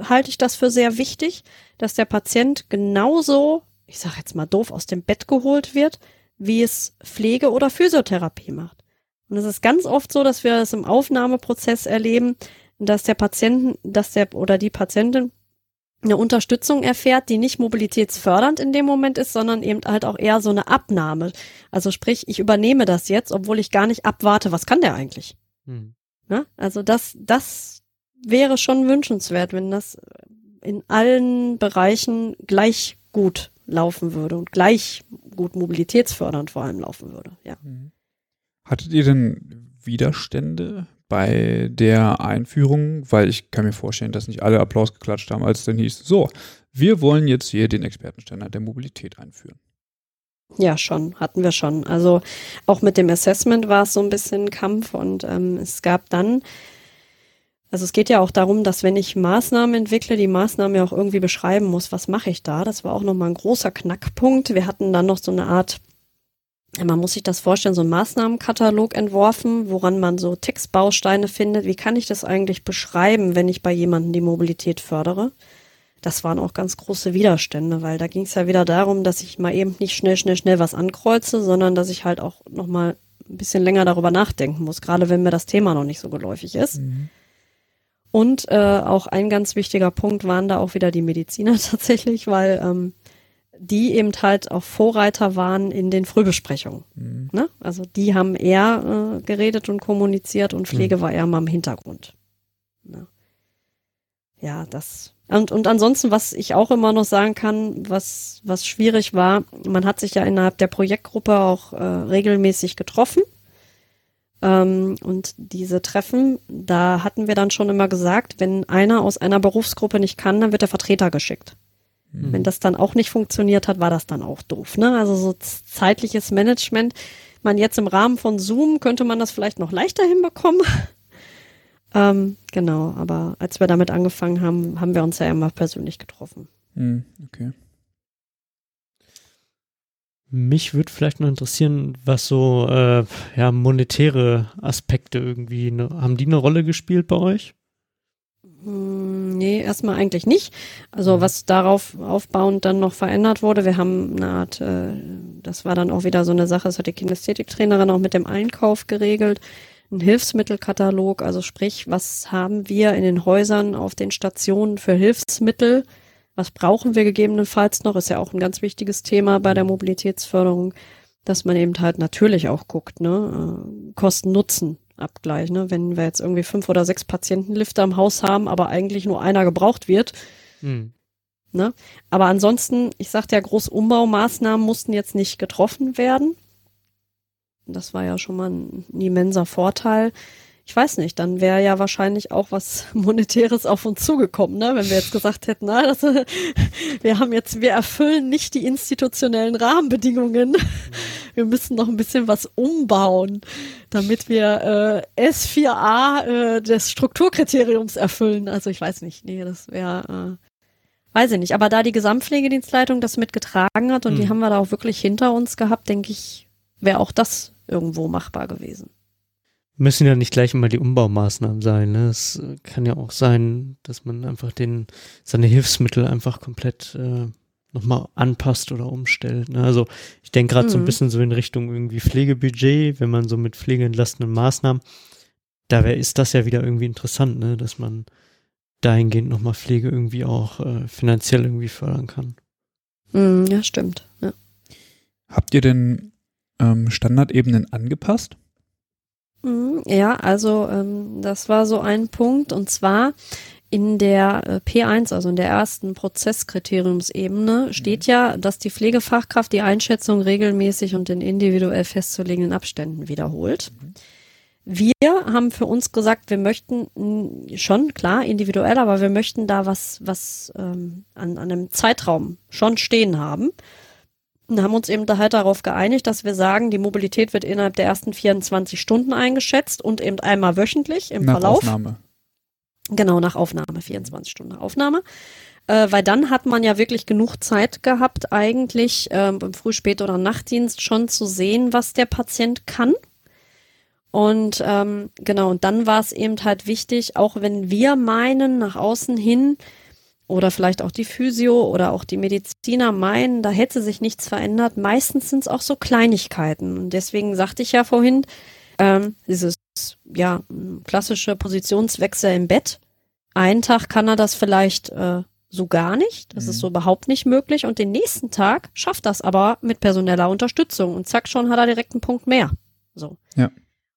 halte ich das für sehr wichtig, dass der Patient genauso, ich sage jetzt mal doof, aus dem Bett geholt wird, wie es Pflege oder Physiotherapie macht. Und es ist ganz oft so, dass wir es im Aufnahmeprozess erleben, dass der Patient, dass der oder die Patientin eine Unterstützung erfährt, die nicht mobilitätsfördernd in dem Moment ist, sondern eben halt auch eher so eine Abnahme. Also sprich, ich übernehme das jetzt, obwohl ich gar nicht abwarte, was kann der eigentlich? Hm. Ne? Also das, das wäre schon wünschenswert, wenn das in allen Bereichen gleich gut laufen würde und gleich gut mobilitätsfördernd vor allem laufen würde, ja. Mhm. Hattet ihr denn Widerstände bei der Einführung, weil ich kann mir vorstellen, dass nicht alle Applaus geklatscht haben, als es dann hieß, so, wir wollen jetzt hier den Expertenstandard der Mobilität einführen. Ja, schon, hatten wir schon. Also auch mit dem Assessment war es so ein bisschen ein Kampf und ähm, es gab dann, also es geht ja auch darum, dass wenn ich Maßnahmen entwickle, die Maßnahmen ja auch irgendwie beschreiben muss, was mache ich da. Das war auch nochmal ein großer Knackpunkt. Wir hatten dann noch so eine Art man muss sich das vorstellen, so ein Maßnahmenkatalog entworfen, woran man so Textbausteine findet. Wie kann ich das eigentlich beschreiben, wenn ich bei jemandem die Mobilität fördere? Das waren auch ganz große Widerstände, weil da ging es ja wieder darum, dass ich mal eben nicht schnell, schnell, schnell was ankreuze, sondern dass ich halt auch nochmal ein bisschen länger darüber nachdenken muss, gerade wenn mir das Thema noch nicht so geläufig ist. Mhm. Und äh, auch ein ganz wichtiger Punkt waren da auch wieder die Mediziner tatsächlich, weil ähm, die eben halt auch Vorreiter waren in den Frühbesprechungen. Mhm. Ne? Also die haben eher äh, geredet und kommuniziert und Pflege mhm. war eher mal im Hintergrund. Ne? Ja, das. Und, und ansonsten, was ich auch immer noch sagen kann, was, was schwierig war, man hat sich ja innerhalb der Projektgruppe auch äh, regelmäßig getroffen. Ähm, und diese Treffen, da hatten wir dann schon immer gesagt, wenn einer aus einer Berufsgruppe nicht kann, dann wird der Vertreter geschickt. Mhm. Wenn das dann auch nicht funktioniert hat, war das dann auch doof. Ne? Also so zeitliches Management. Man jetzt im Rahmen von Zoom könnte man das vielleicht noch leichter hinbekommen. ähm, genau, aber als wir damit angefangen haben, haben wir uns ja immer persönlich getroffen. Mhm, okay. Mich würde vielleicht noch interessieren, was so äh, ja, monetäre Aspekte irgendwie, ne, haben die eine Rolle gespielt bei euch? Hm, Nee, erstmal eigentlich nicht. Also was darauf aufbauend dann noch verändert wurde, wir haben eine Art, äh, das war dann auch wieder so eine Sache, das hat die Kinästhetiktrainerin auch mit dem Einkauf geregelt, ein Hilfsmittelkatalog, also sprich, was haben wir in den Häusern auf den Stationen für Hilfsmittel, was brauchen wir gegebenenfalls noch, ist ja auch ein ganz wichtiges Thema bei der Mobilitätsförderung, dass man eben halt natürlich auch guckt, ne, äh, Kosten-Nutzen. Abgleich, ne? Wenn wir jetzt irgendwie fünf oder sechs Patientenlifte im Haus haben, aber eigentlich nur einer gebraucht wird. Hm. Ne? Aber ansonsten, ich sagte ja, Großumbaumaßnahmen mussten jetzt nicht getroffen werden. Das war ja schon mal ein, ein immenser Vorteil. Ich weiß nicht, dann wäre ja wahrscheinlich auch was Monetäres auf uns zugekommen, ne? wenn wir jetzt gesagt hätten, na, das, wir haben jetzt, wir erfüllen nicht die institutionellen Rahmenbedingungen. Wir müssen noch ein bisschen was umbauen, damit wir äh, S4a äh, des Strukturkriteriums erfüllen. Also ich weiß nicht, nee, das wäre, äh, weiß ich nicht. Aber da die Gesamtpflegedienstleitung das mitgetragen hat und die Mhm. haben wir da auch wirklich hinter uns gehabt, denke ich, wäre auch das irgendwo machbar gewesen. Müssen ja nicht gleich immer die Umbaumaßnahmen sein. Ne? Es kann ja auch sein, dass man einfach den, seine Hilfsmittel einfach komplett äh, nochmal anpasst oder umstellt. Ne? Also ich denke gerade so ein Mhm. bisschen so in Richtung irgendwie Pflegebudget, wenn man so mit pflegeentlastenden Maßnahmen, da wär, ist das ja wieder irgendwie interessant, ne? dass man dahingehend nochmal Pflege irgendwie auch äh, finanziell irgendwie fördern kann. Mm, ja, stimmt. Ja. Habt ihr denn ähm, Standardebenen angepasst? Mm, Ja, also ähm, das war so ein Punkt und zwar in der äh, P1, also in der ersten Prozesskriteriumsebene, steht ja, dass die Pflegefachkraft die Einschätzung regelmäßig und in individuell festzulegenden Abständen wiederholt. Wir haben für uns gesagt, wir möchten mm, schon, klar, individuell, aber wir möchten da was, was ähm, an, an einem Zeitraum schon stehen haben. Und haben uns eben da halt darauf geeinigt, dass wir sagen, die Mobilität wird innerhalb der ersten 24 Stunden eingeschätzt und eben einmal wöchentlich im Nach Verlauf. Aufnahme. Genau, nach Aufnahme, 24 Stunden nach Aufnahme. Äh, weil dann hat man ja wirklich genug Zeit gehabt, eigentlich ähm, im Früh-, Spät- oder Nachtdienst schon zu sehen, was der Patient kann. Und ähm, genau, und dann war es eben halt wichtig, auch wenn wir meinen, nach außen hin, oder vielleicht auch die Physio oder auch die Mediziner meinen, da hätte sich nichts verändert. Meistens sind es auch so Kleinigkeiten. Und deswegen sagte ich ja vorhin, ähm, dieses ja klassische Positionswechsel im Bett. Einen Tag kann er das vielleicht äh, so gar nicht. Das Mhm. ist so überhaupt nicht möglich. Und den nächsten Tag schafft das aber mit personeller Unterstützung. Und zack, schon hat er direkt einen Punkt mehr. So. Ja.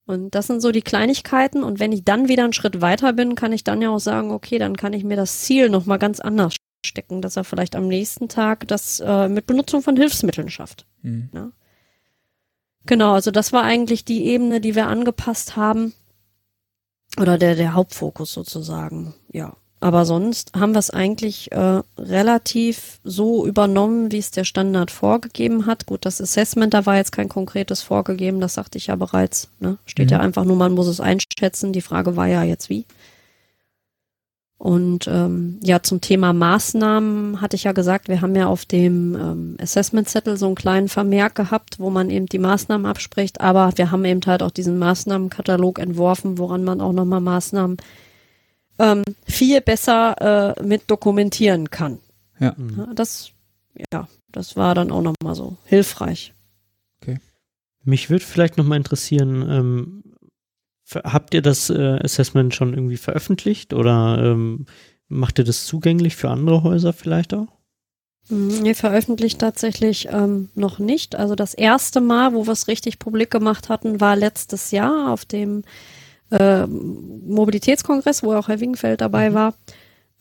Und das sind so die Kleinigkeiten. Und wenn ich dann wieder einen Schritt weiter bin, kann ich dann ja auch sagen, okay, dann kann ich mir das Ziel nochmal ganz anders stecken, dass er vielleicht am nächsten Tag das äh, mit Benutzung von Hilfsmitteln schafft. Mhm. Genau, also das war eigentlich die Ebene, die wir angepasst haben. Oder der, der Hauptfokus sozusagen, ja. Aber sonst haben wir es eigentlich äh, relativ so übernommen, wie es der Standard vorgegeben hat. Gut, das Assessment, da war jetzt kein konkretes vorgegeben, das sagte ich ja bereits. Ne? Steht Mhm. ja einfach nur, man muss es einschätzen. Die Frage war ja jetzt wie. Und ähm, ja, zum Thema Maßnahmen hatte ich ja gesagt, wir haben ja auf dem ähm, Assessment-Zettel so einen kleinen Vermerk gehabt, wo man eben die Maßnahmen abspricht, aber wir haben eben halt auch diesen Maßnahmenkatalog entworfen, woran man auch nochmal Maßnahmen ähm, viel besser äh, mit dokumentieren kann. Ja. Ja, das, ja, das war dann auch nochmal so hilfreich. Mich würde vielleicht nochmal interessieren, ähm, habt ihr das äh, Assessment schon irgendwie veröffentlicht oder ähm, macht ihr das zugänglich für andere Häuser vielleicht auch? Mhm, Nee, veröffentlicht tatsächlich ähm, noch nicht. Also das erste Mal, wo wir es richtig publik gemacht hatten, war letztes Jahr auf dem äh, Mobilitätskongress, wo auch Herr Wingfeld dabei Mhm. war.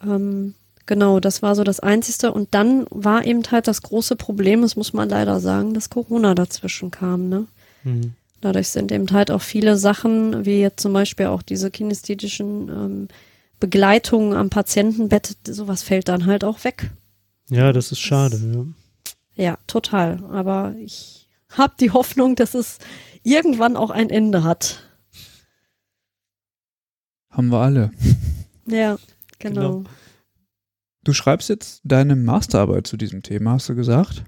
Ähm, genau, das war so das Einzige. Und dann war eben halt das große Problem, das muss man leider sagen, dass Corona dazwischen kam. Ne? Mhm. Dadurch sind eben halt auch viele Sachen, wie jetzt zum Beispiel auch diese kinästhetischen ähm, Begleitungen am Patientenbett, sowas fällt dann halt auch weg. Ja, das ist schade. Ja. Ja, total. Aber ich habe die Hoffnung, dass es irgendwann auch ein Ende hat. Haben wir alle. Ja, genau. Genau. Du schreibst jetzt deine Masterarbeit zu diesem Thema, hast du gesagt.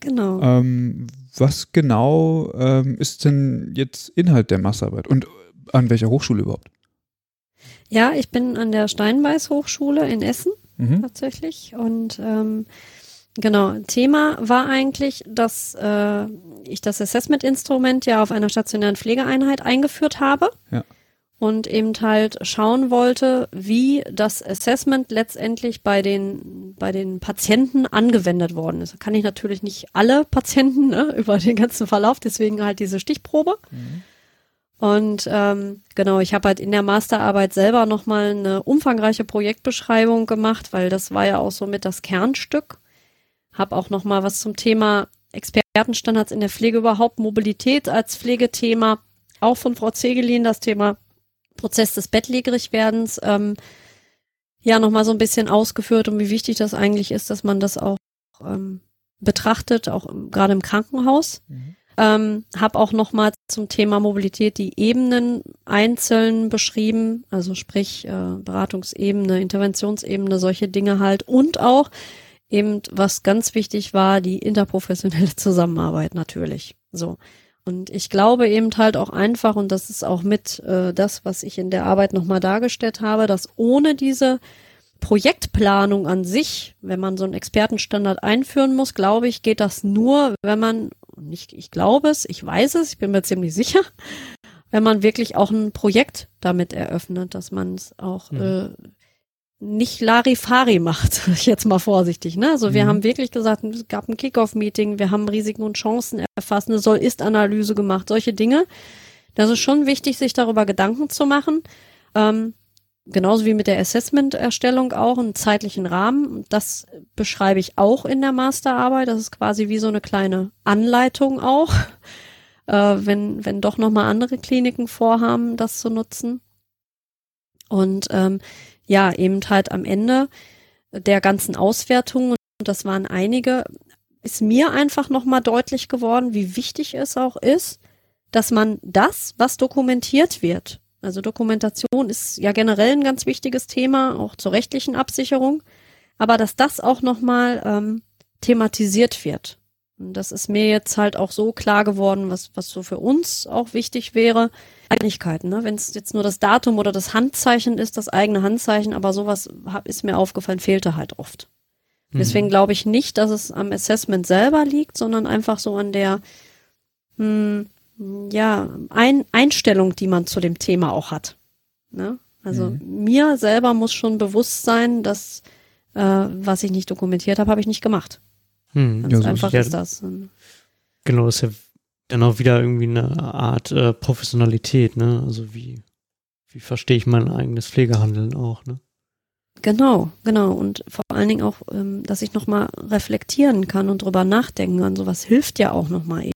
Genau. Ähm, was genau ähm, ist denn jetzt Inhalt der Masterarbeit und an welcher Hochschule überhaupt? Ja, ich bin an der Steinbeiß Hochschule in Essen Mhm. tatsächlich und ähm, genau Thema war eigentlich, dass äh, ich das Assessment-Instrument ja auf einer stationären Pflegeeinheit eingeführt habe Ja. Und eben halt schauen wollte, wie das Assessment letztendlich bei den bei den Patienten angewendet worden ist. Da kann ich natürlich nicht alle Patienten ne, über den ganzen Verlauf, deswegen halt diese Stichprobe. Und ähm, genau, ich habe halt in der Masterarbeit selber nochmal eine umfangreiche Projektbeschreibung gemacht, weil das war ja auch so mit das Kernstück. Hab auch nochmal was zum Thema Expertenstandards in der Pflege überhaupt, Mobilität als Pflegethema, auch von Frau Zegelin das Thema Prozess des Bettlägerigwerdens, ähm, ja nochmal so ein bisschen ausgeführt und wie wichtig das eigentlich ist, dass man das auch ähm, betrachtet, auch gerade im Krankenhaus. Mhm. Ähm, habe auch nochmal zum Thema Mobilität die Ebenen einzeln beschrieben, also sprich äh, Beratungsebene, Interventionsebene, solche Dinge halt und auch eben, was ganz wichtig war, die interprofessionelle Zusammenarbeit natürlich. So. Und ich glaube eben halt auch einfach, und das ist auch mit äh, das, was ich in der Arbeit nochmal dargestellt habe, dass ohne diese Projektplanung an sich, wenn man so einen Expertenstandard einführen muss, glaube ich, geht das nur, wenn man, nicht, ich glaube es, ich weiß es, ich bin mir ziemlich sicher, wenn man wirklich auch ein Projekt damit eröffnet, dass man es auch Mhm. äh, nicht Larifari macht, jetzt mal vorsichtig. Ne? Also wir Mhm. haben wirklich gesagt, es gab ein Kickoff-Meeting, wir haben Risiken und Chancen erfasst, eine Soll-Ist-Analyse gemacht, solche Dinge. Das ist schon wichtig, sich darüber Gedanken zu machen. Ähm, genauso wie mit der Assessment-Erstellung auch, einen zeitlichen Rahmen. Das beschreibe ich auch in der Masterarbeit. Das ist quasi wie so eine kleine Anleitung auch, äh, wenn, wenn doch nochmal andere Kliniken vorhaben, das zu nutzen. Und ähm, ja, eben halt am Ende der ganzen Auswertungen, und das waren einige, ist mir einfach nochmal deutlich geworden, wie wichtig es auch ist, dass man das, was dokumentiert wird, also Dokumentation ist ja generell ein ganz wichtiges Thema, auch zur rechtlichen Absicherung, aber dass das auch nochmal ähm, thematisiert wird. Und das ist mir jetzt halt auch so klar geworden, was, was so für uns auch wichtig wäre. Kleinigkeiten, ne? Wenn es jetzt nur das Datum oder das Handzeichen ist, das eigene Handzeichen, aber sowas hab, ist mir aufgefallen, fehlte halt oft. Deswegen glaube ich nicht, dass es am Assessment selber liegt, sondern einfach so an der hm, ja, Ein Einstellung, die man zu dem Thema auch hat. Ne? Also Mhm. mir selber muss schon bewusst sein, dass äh, was ich nicht dokumentiert habe, habe ich nicht gemacht. Hm. Ganz Ja, einfach ja. ist das. Genau, das ist ja dann auch wieder irgendwie eine Art äh, Professionalität, ne? Also wie, wie verstehe ich mein eigenes Pflegehandeln auch, ne? Genau, genau. Und vor allen Dingen auch, ähm, dass ich nochmal reflektieren kann und drüber nachdenken kann. Sowas hilft ja auch nochmal eben.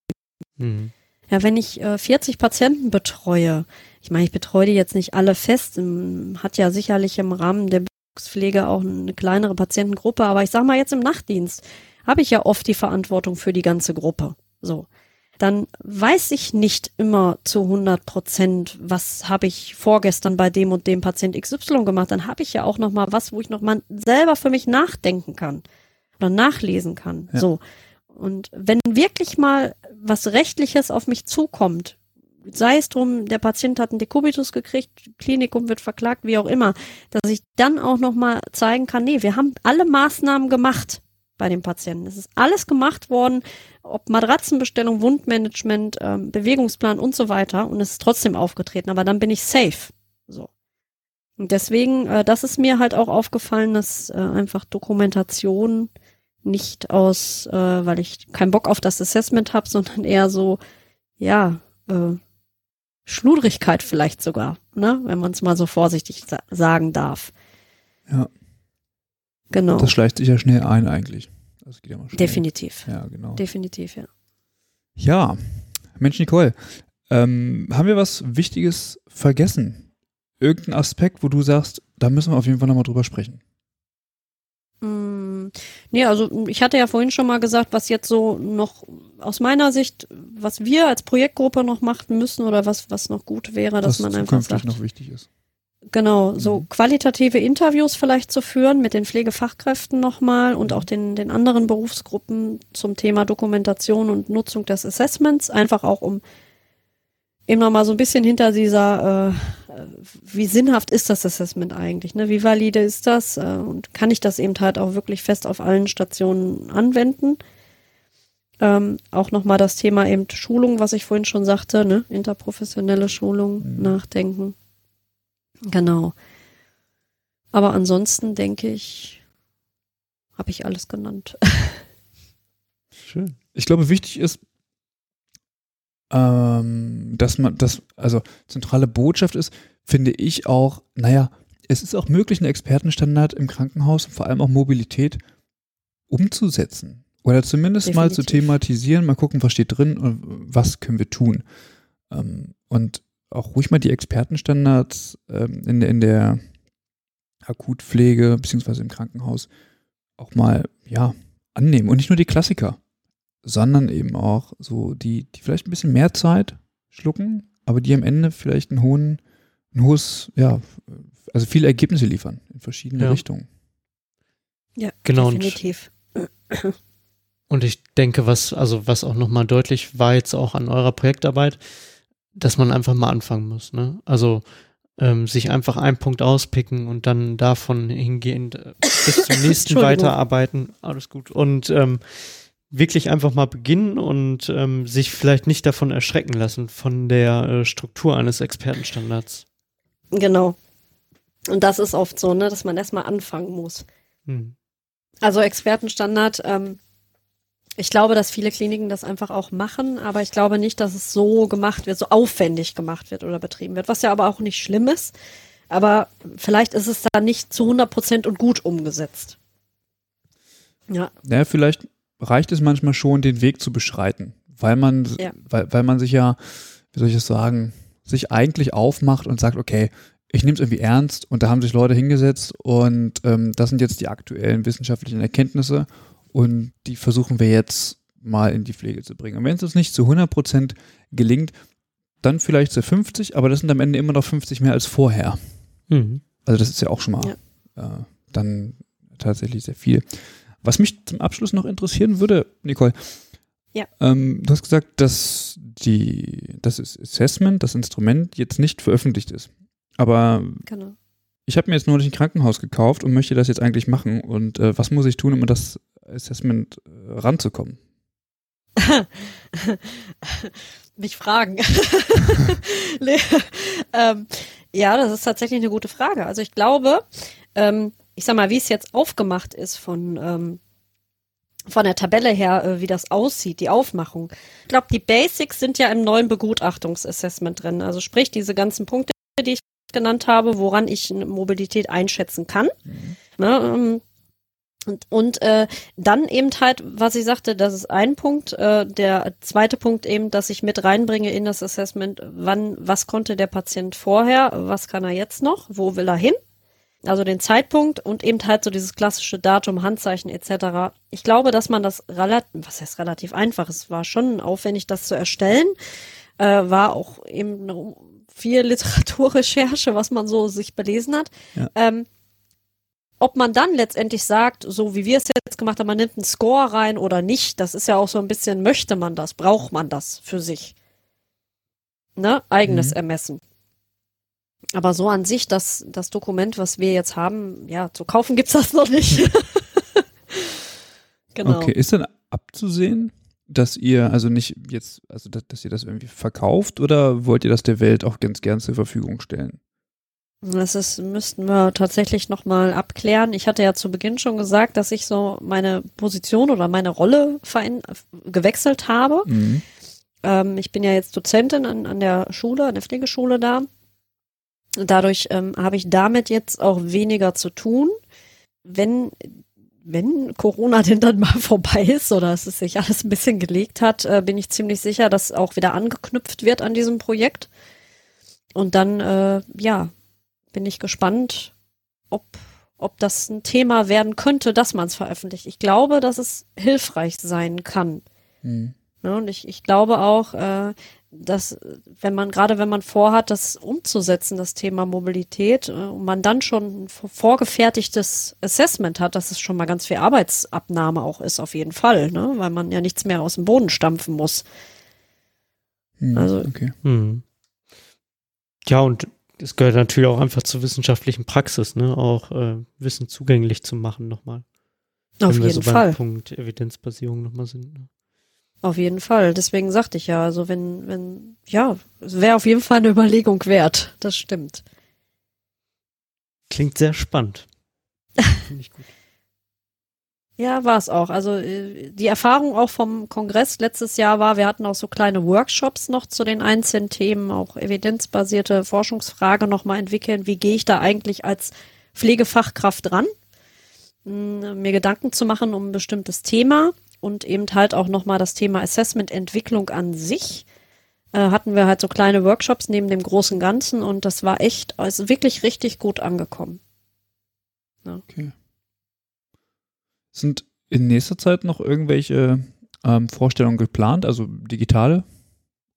Hm. Ja, wenn ich äh, 40 Patienten betreue, ich meine, ich betreue die jetzt nicht alle fest, ähm, hat ja sicherlich im Rahmen der Pflege auch eine kleinere Patientengruppe, aber ich sag mal jetzt im Nachtdienst habe ich ja oft die Verantwortung für die ganze Gruppe. So. Dann weiß ich nicht immer zu 100 Prozent, was habe ich vorgestern bei dem und dem Patient XY gemacht. Dann habe ich ja auch noch mal was, wo ich noch mal selber für mich nachdenken kann oder nachlesen kann. Ja. So. Und wenn wirklich mal was Rechtliches auf mich zukommt, sei es drum, der Patient hat einen Dekubitus gekriegt, Klinikum wird verklagt, wie auch immer, dass ich dann auch noch mal zeigen kann, nee, wir haben alle Maßnahmen gemacht bei dem Patienten. Es ist alles gemacht worden, ob Matratzenbestellung, Wundmanagement, ähm, Bewegungsplan und so weiter und es ist trotzdem aufgetreten, aber dann bin ich safe. So. Und deswegen, äh, das ist mir halt auch aufgefallen, dass äh, einfach Dokumentation nicht aus, äh, weil ich keinen Bock auf das Assessment habe, sondern eher so, ja, äh, Schludrigkeit vielleicht sogar, ne, wenn man es mal so vorsichtig sa sagen darf. Ja. Genau. Das schleicht sich ja schnell ein eigentlich. Das geht ja mal schnell. Definitiv. Ja, genau. Definitiv, ja. Ja, Mensch Nicole, ähm, haben wir was Wichtiges vergessen? Irgendein Aspekt, wo du sagst, da müssen wir auf jeden Fall nochmal drüber sprechen. Mm, Nee, also ich hatte ja vorhin schon mal gesagt, was jetzt so noch aus meiner Sicht, was wir als Projektgruppe noch machen müssen oder was, was noch gut wäre, dass was man einfach sagt, noch wichtig ist. Genau, so Mhm. qualitative Interviews vielleicht zu führen mit den Pflegefachkräften nochmal und Mhm. auch den, den anderen Berufsgruppen zum Thema Dokumentation und Nutzung des Assessments, einfach auch um eben nochmal so ein bisschen hinter dieser äh, äh, wie sinnhaft ist das Assessment eigentlich? Ne? Wie valide ist das? Äh, und kann ich das eben halt auch wirklich fest auf allen Stationen anwenden? Ähm, auch nochmal das Thema eben Schulung, was ich vorhin schon sagte, ne? interprofessionelle Schulung, mhm. nachdenken. Genau. Aber ansonsten denke ich, habe ich alles genannt. Schön. Ich glaube, wichtig ist, ähm, dass man das, also zentrale Botschaft ist, finde ich auch, naja, es ist auch möglich, einen Expertenstandard im Krankenhaus und vor allem auch Mobilität umzusetzen. Oder zumindest Definitiv. mal zu thematisieren, mal gucken, was steht drin und was können wir tun. Ähm, und auch ruhig mal die Expertenstandards ähm, in, in der Akutpflege beziehungsweise im Krankenhaus auch mal, ja, annehmen. Und nicht nur die Klassiker sondern eben auch so die, die vielleicht ein bisschen mehr Zeit schlucken, aber die am Ende vielleicht einen hohen, ein hohes, ja, also viele Ergebnisse liefern in verschiedene ja. Richtungen. Ja, genau. Definitiv. Und, und ich denke, was, also was auch nochmal deutlich war jetzt auch an eurer Projektarbeit, dass man einfach mal anfangen muss. Ne? Also ähm, sich einfach einen Punkt auspicken und dann davon hingehend äh, bis zum nächsten weiterarbeiten. Alles gut. Und ähm, wirklich einfach mal beginnen und ähm, sich vielleicht nicht davon erschrecken lassen, von der äh, Struktur eines Expertenstandards. Genau. Und das ist oft so, ne, dass man erstmal anfangen muss. Hm. Also Expertenstandard, ähm, ich glaube, dass viele Kliniken das einfach auch machen, aber ich glaube nicht, dass es so gemacht wird, so aufwendig gemacht wird oder betrieben wird, was ja aber auch nicht schlimm ist. Aber vielleicht ist es da nicht zu 100 Prozent und gut umgesetzt. Ja. Ja, vielleicht reicht es manchmal schon, den Weg zu beschreiten, weil man, ja. weil, weil man sich ja, wie soll ich es sagen, sich eigentlich aufmacht und sagt, okay, ich nehme es irgendwie ernst und da haben sich Leute hingesetzt und ähm, das sind jetzt die aktuellen wissenschaftlichen Erkenntnisse und die versuchen wir jetzt mal in die Pflege zu bringen. Und wenn es uns nicht zu 100 Prozent gelingt, dann vielleicht zu 50, aber das sind am Ende immer noch 50 mehr als vorher. Mhm. Also das ist ja auch schon mal ja. Äh, dann tatsächlich sehr viel. Was mich zum Abschluss noch interessieren würde, Nicole, ja. Ähm, du hast gesagt, dass die, das Assessment, das Instrument jetzt nicht veröffentlicht ist. Aber genau. ich habe mir jetzt neulich ein Krankenhaus gekauft und möchte das jetzt eigentlich machen. Und äh, was muss ich tun, um das Assessment äh, ranzukommen? Mich fragen. ähm, ja, das ist tatsächlich eine gute Frage. Also ich glaube, ähm, ich sag mal, wie es jetzt aufgemacht ist von, ähm, von der Tabelle her, äh, wie das aussieht, die Aufmachung. Ich glaube, die Basics sind ja im neuen Begutachtungsassessment drin. Also sprich, diese ganzen Punkte, die ich genannt habe, woran ich Mobilität einschätzen kann. Mhm. Ne, ähm, und, und äh, dann eben halt, was ich sagte, das ist ein Punkt. Äh, der zweite Punkt eben, dass ich mit reinbringe in das Assessment, wann, was konnte der Patient vorher, was kann er jetzt noch, wo will er hin? Also den Zeitpunkt und eben halt so dieses klassische Datum, Handzeichen etc. Ich glaube, dass man das relativ, was heißt relativ einfach, es war schon aufwendig, das zu erstellen, äh, war auch eben viel Literaturrecherche, was man so sich belesen hat. Ja. Ähm, ob man dann letztendlich sagt, so wie wir es jetzt gemacht haben, man nimmt einen Score rein oder nicht, das ist ja auch so ein bisschen, möchte man das, braucht man das für sich? Ne? Eigenes mhm. Ermessen. Aber so an sich, das, das Dokument, was wir jetzt haben, ja, zu kaufen gibt's das noch nicht. genau. Okay, ist dann abzusehen, dass ihr also nicht jetzt, also dass, dass ihr das irgendwie verkauft oder wollt ihr das der Welt auch ganz gern zur Verfügung stellen? Das ist, müssten wir tatsächlich nochmal abklären. Ich hatte ja zu Beginn schon gesagt, dass ich so meine Position oder meine Rolle gewechselt habe. Mhm. Ähm, ich bin ja jetzt Dozentin an, an der Schule, an der Pflegeschule da. Dadurch ähm, habe ich damit jetzt auch weniger zu tun. Wenn, wenn Corona denn dann mal vorbei ist oder es sich alles ein bisschen gelegt hat, äh, bin ich ziemlich sicher, dass auch wieder angeknüpft wird an diesem Projekt. Und dann, äh, ja, bin ich gespannt, ob, ob das ein Thema werden könnte, dass man es veröffentlicht. Ich glaube, dass es hilfreich sein kann. Hm. Ja, und ich, ich glaube auch, äh, dass wenn man gerade wenn man vorhat, das umzusetzen, das Thema Mobilität, äh, und man dann schon ein vorgefertigtes Assessment hat, dass es schon mal ganz viel Arbeitsabnahme auch ist, auf jeden Fall, ne? weil man ja nichts mehr aus dem Boden stampfen muss. Hm, also okay. Hm. Ja, und Das gehört natürlich auch einfach zur wissenschaftlichen Praxis, ne? Auch äh, Wissen zugänglich zu machen nochmal. Auf Wenn wir jeden so Fall. beim Punkt Evidenzbasierung nochmal sind. Ne? Auf jeden Fall. Deswegen sagte ich ja, also wenn, wenn, ja, es wäre auf jeden Fall eine Überlegung wert. Das stimmt. Klingt sehr spannend. Finde ich gut. Ja, war es auch. Also äh, die Erfahrung auch vom Kongress letztes Jahr war, wir hatten auch so kleine Workshops noch zu den einzelnen Themen, auch evidenzbasierte Forschungsfrage nochmal entwickeln. Wie gehe ich da eigentlich als Pflegefachkraft dran? Hm, Mir Gedanken zu machen um ein bestimmtes Thema und eben halt auch nochmal das Thema Assessment Entwicklung an sich. Äh, hatten wir halt so kleine Workshops neben dem großen Ganzen und das war echt, also wirklich richtig gut angekommen. Okay. Sind in nächster Zeit noch irgendwelche ähm, Vorstellungen geplant, also digitale,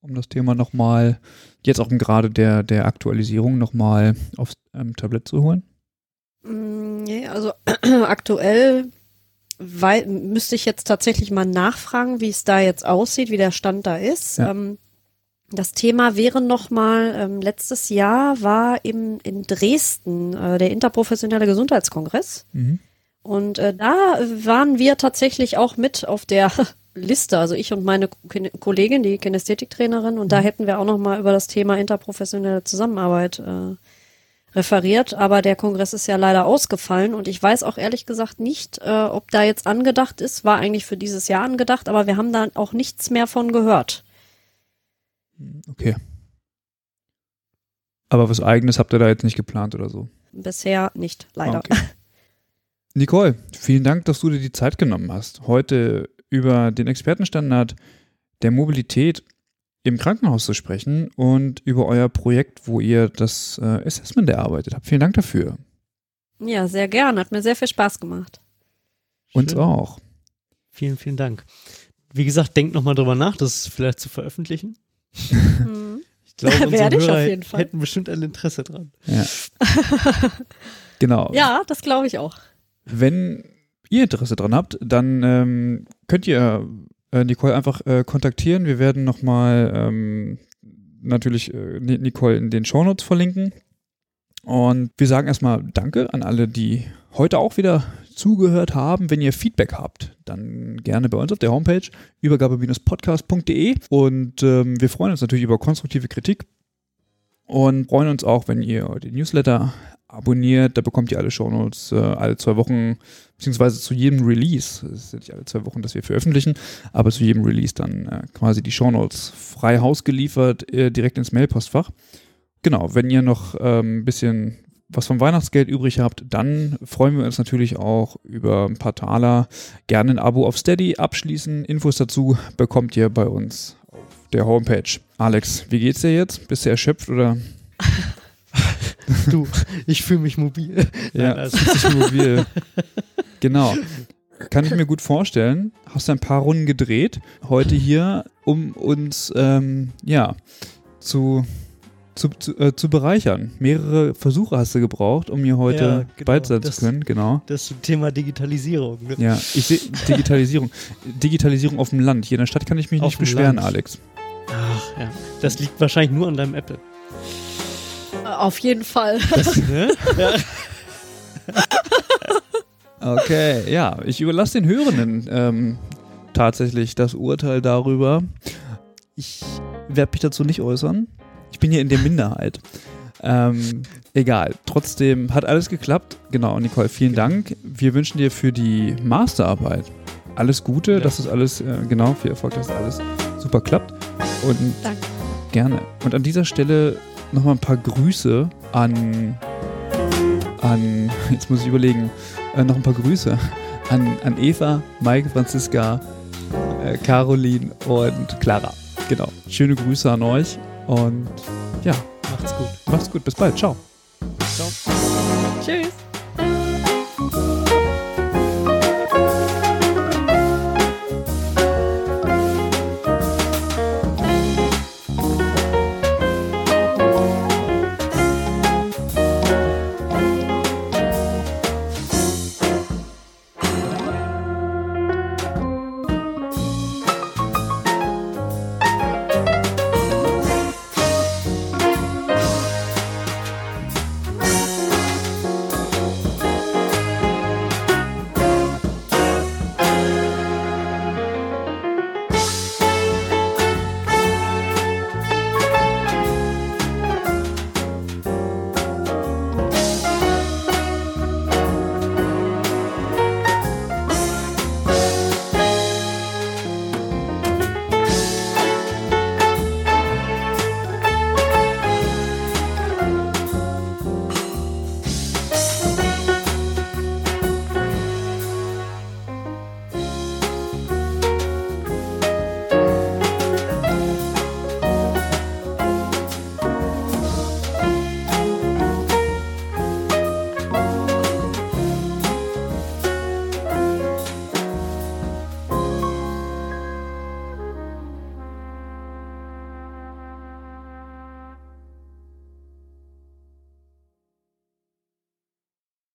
um das Thema nochmal, jetzt auch im Grade der, der Aktualisierung nochmal aufs ähm, Tablett zu holen? Mm, Nee, also aktuell wei- müsste ich jetzt tatsächlich mal nachfragen, wie es da jetzt aussieht, wie der Stand da ist. Ja. Ähm, das Thema wäre nochmal, ähm, letztes Jahr war im, in Dresden äh, der interprofessionelle Gesundheitskongress. Mhm. Und äh, da waren wir tatsächlich auch mit auf der Liste, also ich und meine Kollegin, die Kinästhetiktrainerin, und da hätten wir auch noch mal über das Thema interprofessionelle Zusammenarbeit äh, referiert. Aber der Kongress ist ja leider ausgefallen und ich weiß auch ehrlich gesagt nicht, äh, ob da jetzt angedacht ist. War eigentlich für dieses Jahr angedacht, aber wir haben da auch nichts mehr von gehört. Okay. Aber was Eigenes habt ihr da jetzt nicht geplant oder so? Bisher nicht, leider. Okay. Nicole, vielen Dank, dass du dir die Zeit genommen hast, heute über den Expertenstandard der Mobilität im Krankenhaus zu sprechen und über euer Projekt, wo ihr das äh, Assessment erarbeitet habt. Vielen Dank dafür. Ja, sehr gern. Hat mir sehr viel Spaß gemacht. Uns Schön. auch. Vielen, vielen Dank. Wie gesagt, denkt nochmal drüber nach, das vielleicht zu veröffentlichen. Mhm. Ich glaube, unsere Werde ich auf Hörer jeden Fall. hätten bestimmt ein Interesse dran. Ja. genau. Ja, das glaube ich auch. Wenn ihr Interesse dran habt, dann ähm, könnt ihr äh, Nicole einfach äh, kontaktieren. Wir werden nochmal ähm, natürlich äh, Ni- Nicole in den Shownotes verlinken. Und wir sagen erstmal Danke an alle, die heute auch wieder zugehört haben. Wenn ihr Feedback habt, dann gerne bei uns auf der Homepage übergabe-podcast.de. Und ähm, wir freuen uns natürlich über konstruktive Kritik und freuen uns auch, wenn ihr den Newsletter abonniert. Da bekommt ihr alle Shownotes äh, alle zwei Wochen, beziehungsweise zu jedem Release. Es ist ja nicht alle zwei Wochen, dass wir veröffentlichen, aber zu jedem Release dann äh, quasi die Shownotes frei Haus geliefert, äh, direkt ins Mailpostfach. Genau, wenn ihr noch ähm, ein bisschen was vom Weihnachtsgeld übrig habt, dann freuen wir uns natürlich auch über ein paar Taler. Gerne ein Abo auf Steady abschließen. Infos dazu bekommt ihr bei uns auf der Homepage. Alex, wie geht's dir jetzt? Bist du erschöpft oder? Du, ich fühle mich mobil. Ja, Nein, also- mobil. genau. Kann ich mir gut vorstellen. Hast ein paar Runden gedreht heute hier, um uns ähm, ja zu, zu, zu, äh, zu bereichern. Mehrere Versuche hast du gebraucht, um mir heute Ja, genau. bald sein Das- zu können. Genau. Das zum Thema Digitalisierung. Ne? Ja, ich sehe Digitalisierung. Digitalisierung auf dem Land. Hier in der Stadt kann ich mich Auf nicht beschweren, Land. Alex. Ach ja, das liegt wahrscheinlich nur an deinem Apple. Auf jeden Fall. ne? ja. Okay, ja, ich überlasse den Hörenden ähm, tatsächlich das Urteil darüber. Ich werde mich dazu nicht äußern. Ich bin hier in der Minderheit. Ähm, egal, trotzdem hat alles geklappt. Genau, Nicole, vielen Dank. Wir wünschen dir für die Masterarbeit alles Gute, Ja. dass das alles, äh, genau, viel Erfolg, dass das alles super klappt. Und Danke. gerne. Und an dieser Stelle nochmal ein paar Grüße an, an, jetzt muss ich überlegen, äh, noch ein paar Grüße an, an Eva, Maike, Franziska, äh, Caroline und Clara. Genau. Schöne Grüße an euch und ja, Macht's gut. macht's gut. Bis bald. Ciao. Ciao. Tschüss.